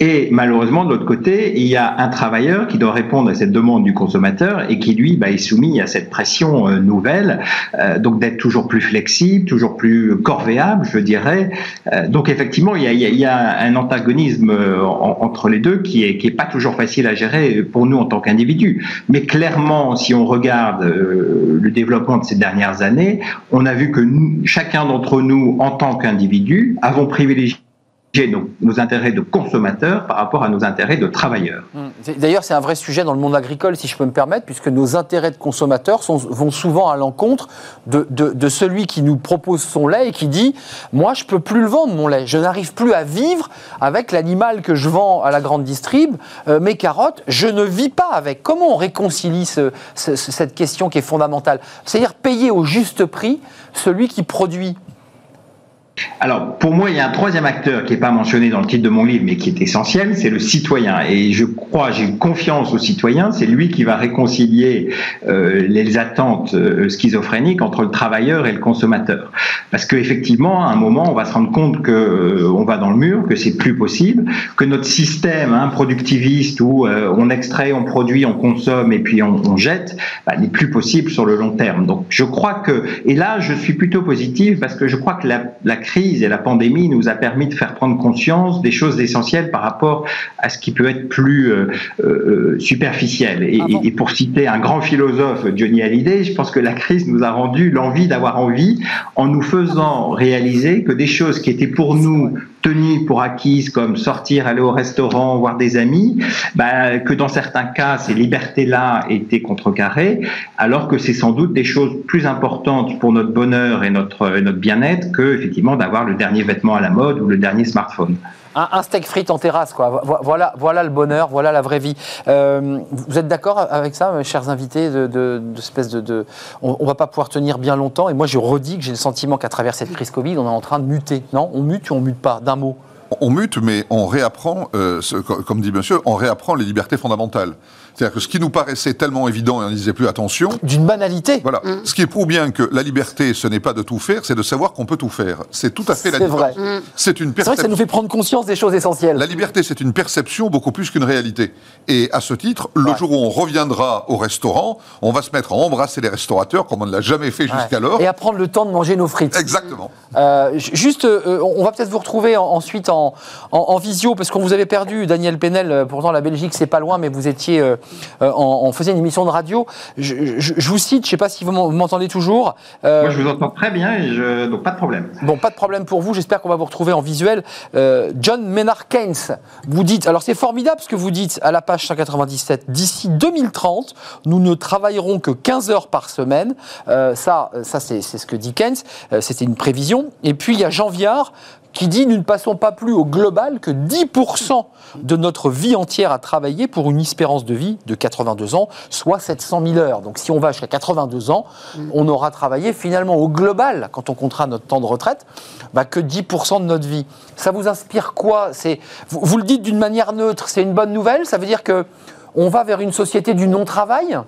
et malheureusement, de l'autre côté, il y a un travailleur qui doit répondre à cette demande du consommateur et qui, lui, bah, est soumis à cette pression euh, nouvelle, euh, donc d'être toujours plus flexible, toujours plus corvéable, je dirais. Euh, donc effectivement, il y a, il y a- un antagonisme euh, en- entre les deux qui est, qui est pas toujours facile à gérer pour nous en tant qu'individus. Mais clairement, si on regarde euh, le développement de ces dernières années, on a vu que nous- chacun d'entre nous, en tant qu'individu, avons privilégié nos, nos intérêts de consommateurs par rapport à nos intérêts de travailleurs. C'est- D'ailleurs, c'est un vrai sujet dans le monde agricole, si je peux me permettre, puisque nos intérêts de consommateurs vont souvent à l'encontre de, celui qui nous propose son lait et qui dit Moi, je peux plus le vendre, mon lait. Je n'arrive plus à vivre avec l'animal que je vends à la grande distrib. Euh, mes carottes, je ne vis pas avec. Comment on réconcilie ce- ce- ce- cette question qui est fondamentale? C'est-à-dire payer au juste prix celui qui produit. Alors, pour moi, il y a un troisième acteur qui n'est pas mentionné dans le titre de mon livre, mais qui est essentiel, c'est le citoyen. Et je crois, j'ai confiance au citoyen, c'est lui qui va réconcilier euh, les attentes euh, schizophréniques entre le travailleur et le consommateur. Parce qu'effectivement, à un moment, on va se rendre compte que euh, on va dans le mur, que c'est plus possible, que notre système hein, productiviste où euh, on extrait, on produit, on consomme et puis on, jette, bah, n'est plus possible sur le long terme. Donc, je crois que, et là, je suis plutôt positif parce que je crois que la, la crise et la pandémie nous a permis de faire prendre conscience des choses essentielles par rapport à ce qui peut être plus euh, euh, superficiel. Et, Ah bon et pour citer un grand philosophe, Johnny Hallyday, je pense que la crise nous a rendu l'envie d'avoir envie en nous faisant réaliser que des choses qui étaient pour nous tenues pour acquises, comme sortir, aller au restaurant, voir des amis, bah, que dans certains cas, ces libertés-là étaient contrecarrées, alors que c'est sans doute des choses plus importantes pour notre bonheur et notre, notre bien-être que, effectivement, d'avoir le dernier vêtement à la mode ou le dernier smartphone. Un, steak frites en terrasse, quoi. Vo- Voilà, voilà le bonheur, voilà la vraie vie. Euh, vous êtes d'accord avec ça, mes chers invités, de, de, espèce de, on, on va pas pouvoir tenir bien longtemps. Et moi, je redis que j'ai le sentiment qu'à travers cette crise Covid, on est en train de muter. Non, on mute ou on mute pas D'un mot? On mute, mais on réapprend, euh, comme dit monsieur, on réapprend les libertés fondamentales. C'est-à-dire que ce qui nous paraissait tellement évident et on ne disait plus attention, D'une banalité. voilà. Ce qui prouve bien que la liberté, ce n'est pas de tout faire, c'est de savoir qu'on peut tout faire. C'est tout à fait la C'est différence. vrai. C'est une C'est vrai que ça nous perception. fait prendre conscience des choses essentielles. La liberté, c'est une perception beaucoup plus qu'une réalité. Et à ce titre, le Ouais. jour où on reviendra au restaurant, on va se mettre à embrasser les restaurateurs comme on ne l'a jamais fait Ouais. jusqu'alors. Et à prendre le temps de manger nos frites. Exactement. Euh, ju- juste, euh, on va peut-être vous retrouver en- ensuite en, en- en visio, parce qu'on vous avait perdu, Daniel Penel. euh, Pourtant, la Belgique, c'est pas loin, mais vous étiez euh, euh, on faisait une émission de radio. Je, je- je vous cite, je sais pas si vous m'en- vous m'entendez toujours. Euh, Moi, je vous entends très bien et je... donc pas de problème. Bon, pas de problème pour vous. J'espère qu'on va vous retrouver en visuel. Euh, John Maynard Keynes, vous dites, alors c'est formidable ce que vous dites à la page 197. D'ici 2030, nous ne travaillerons que 15 heures par semaine. Euh, ça, ça c'est c'est ce que dit Keynes. Euh, C'était une prévision. Et puis il y a Jean Viard qui dit nous ne passons pas plus au global que 10% de notre vie entière à travailler pour une espérance de vie de 82 ans, soit 700 000 heures. Donc si on va jusqu'à 82 ans, on aura travaillé finalement au global, quand on comptera notre temps de retraite, bah, que 10% de notre vie. Ça vous inspire quoi? C'est vous, vous le dites d'une manière neutre, c'est une bonne nouvelle? Ça veut dire que on va vers une société du non-travail?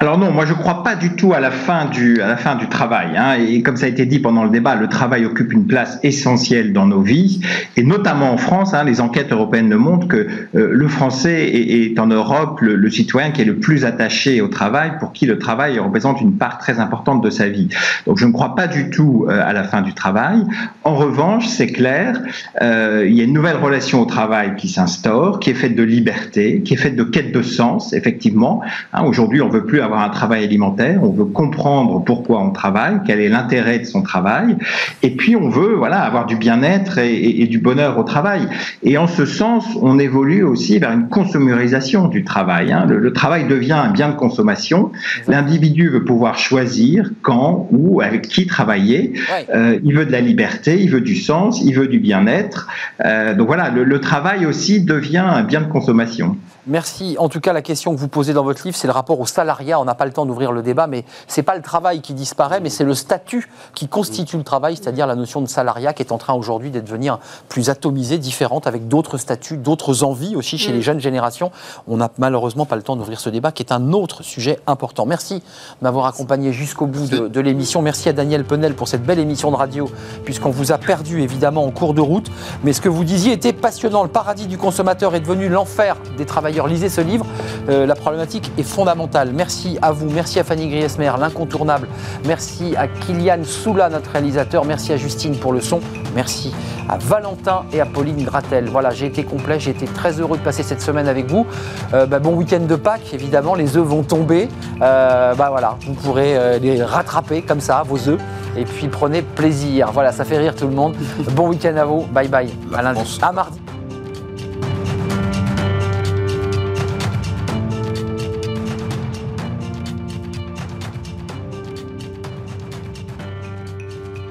Alors non, moi je crois pas du tout à la fin du, à la fin du travail. Hein. Et comme ça a été dit pendant le débat, le travail occupe une place essentielle dans nos vies, et notamment en France. Hein, les enquêtes européennes le montrent que euh, le Français est, en Europe le, le citoyen qui est le plus attaché au travail, pour qui le travail représente une part très importante de sa vie. Donc je ne crois pas du tout euh, à la fin du travail. En revanche, c'est clair, euh, il y a une nouvelle relation au travail qui s'instaure, qui est faite de liberté, qui est faite de quête de sens, effectivement. Hein, Aujourd'hui, on veut plus avoir un travail alimentaire, on veut comprendre pourquoi on travaille, quel est l'intérêt de son travail, et puis on veut voilà avoir du bien-être et, et- et du bonheur au travail. Et en ce sens, on évolue aussi vers une consumérisation du travail. hein. Le, le travail devient un bien de consommation. L'individu veut pouvoir choisir quand, où, avec qui travailler. Euh, il veut de la liberté, il veut du sens, il veut du bien-être. Euh, donc voilà, le, le travail aussi devient un bien de consommation. Merci. En tout cas, la question que vous posez dans votre livre, c'est le rapport au salariat. On n'a pas le temps d'ouvrir le débat, mais c'est pas le travail qui disparaît, mais c'est le statut qui constitue le travail, c'est-à-dire la notion de salariat qui est en train aujourd'hui d'être devenir plus atomisée, différente, avec d'autres statuts, d'autres envies aussi chez les jeunes générations. On n'a malheureusement pas le temps d'ouvrir ce débat, qui est un autre sujet important. Merci de m'avoir accompagné jusqu'au bout de, de l'émission. Merci à Daniel Penel pour cette belle émission de radio, puisqu'on vous a perdu évidemment en cours de route. Mais ce que vous disiez était passionnant. Le paradis du consommateur est devenu l'enfer des travailleurs. Lisez ce livre. Euh, la problématique est fondamentale. Merci à vous. Merci à Fanny Griesmer, l'incontournable. Merci à Kylian Soula, notre réalisateur. Merci à Justine pour le son. Merci à Valentin et à Pauline Gratel. Voilà, j'ai été complet. J'ai été très heureux de passer cette semaine avec vous. Euh, bah, bon week-end de Pâques, évidemment. Les œufs vont tomber. Euh, bah voilà, vous pourrez euh, les rattraper comme ça, vos œufs. Et puis prenez plaisir. Voilà, ça fait rire tout le monde. Bon week-end à vous. Bye bye. À lundi. France. À mardi.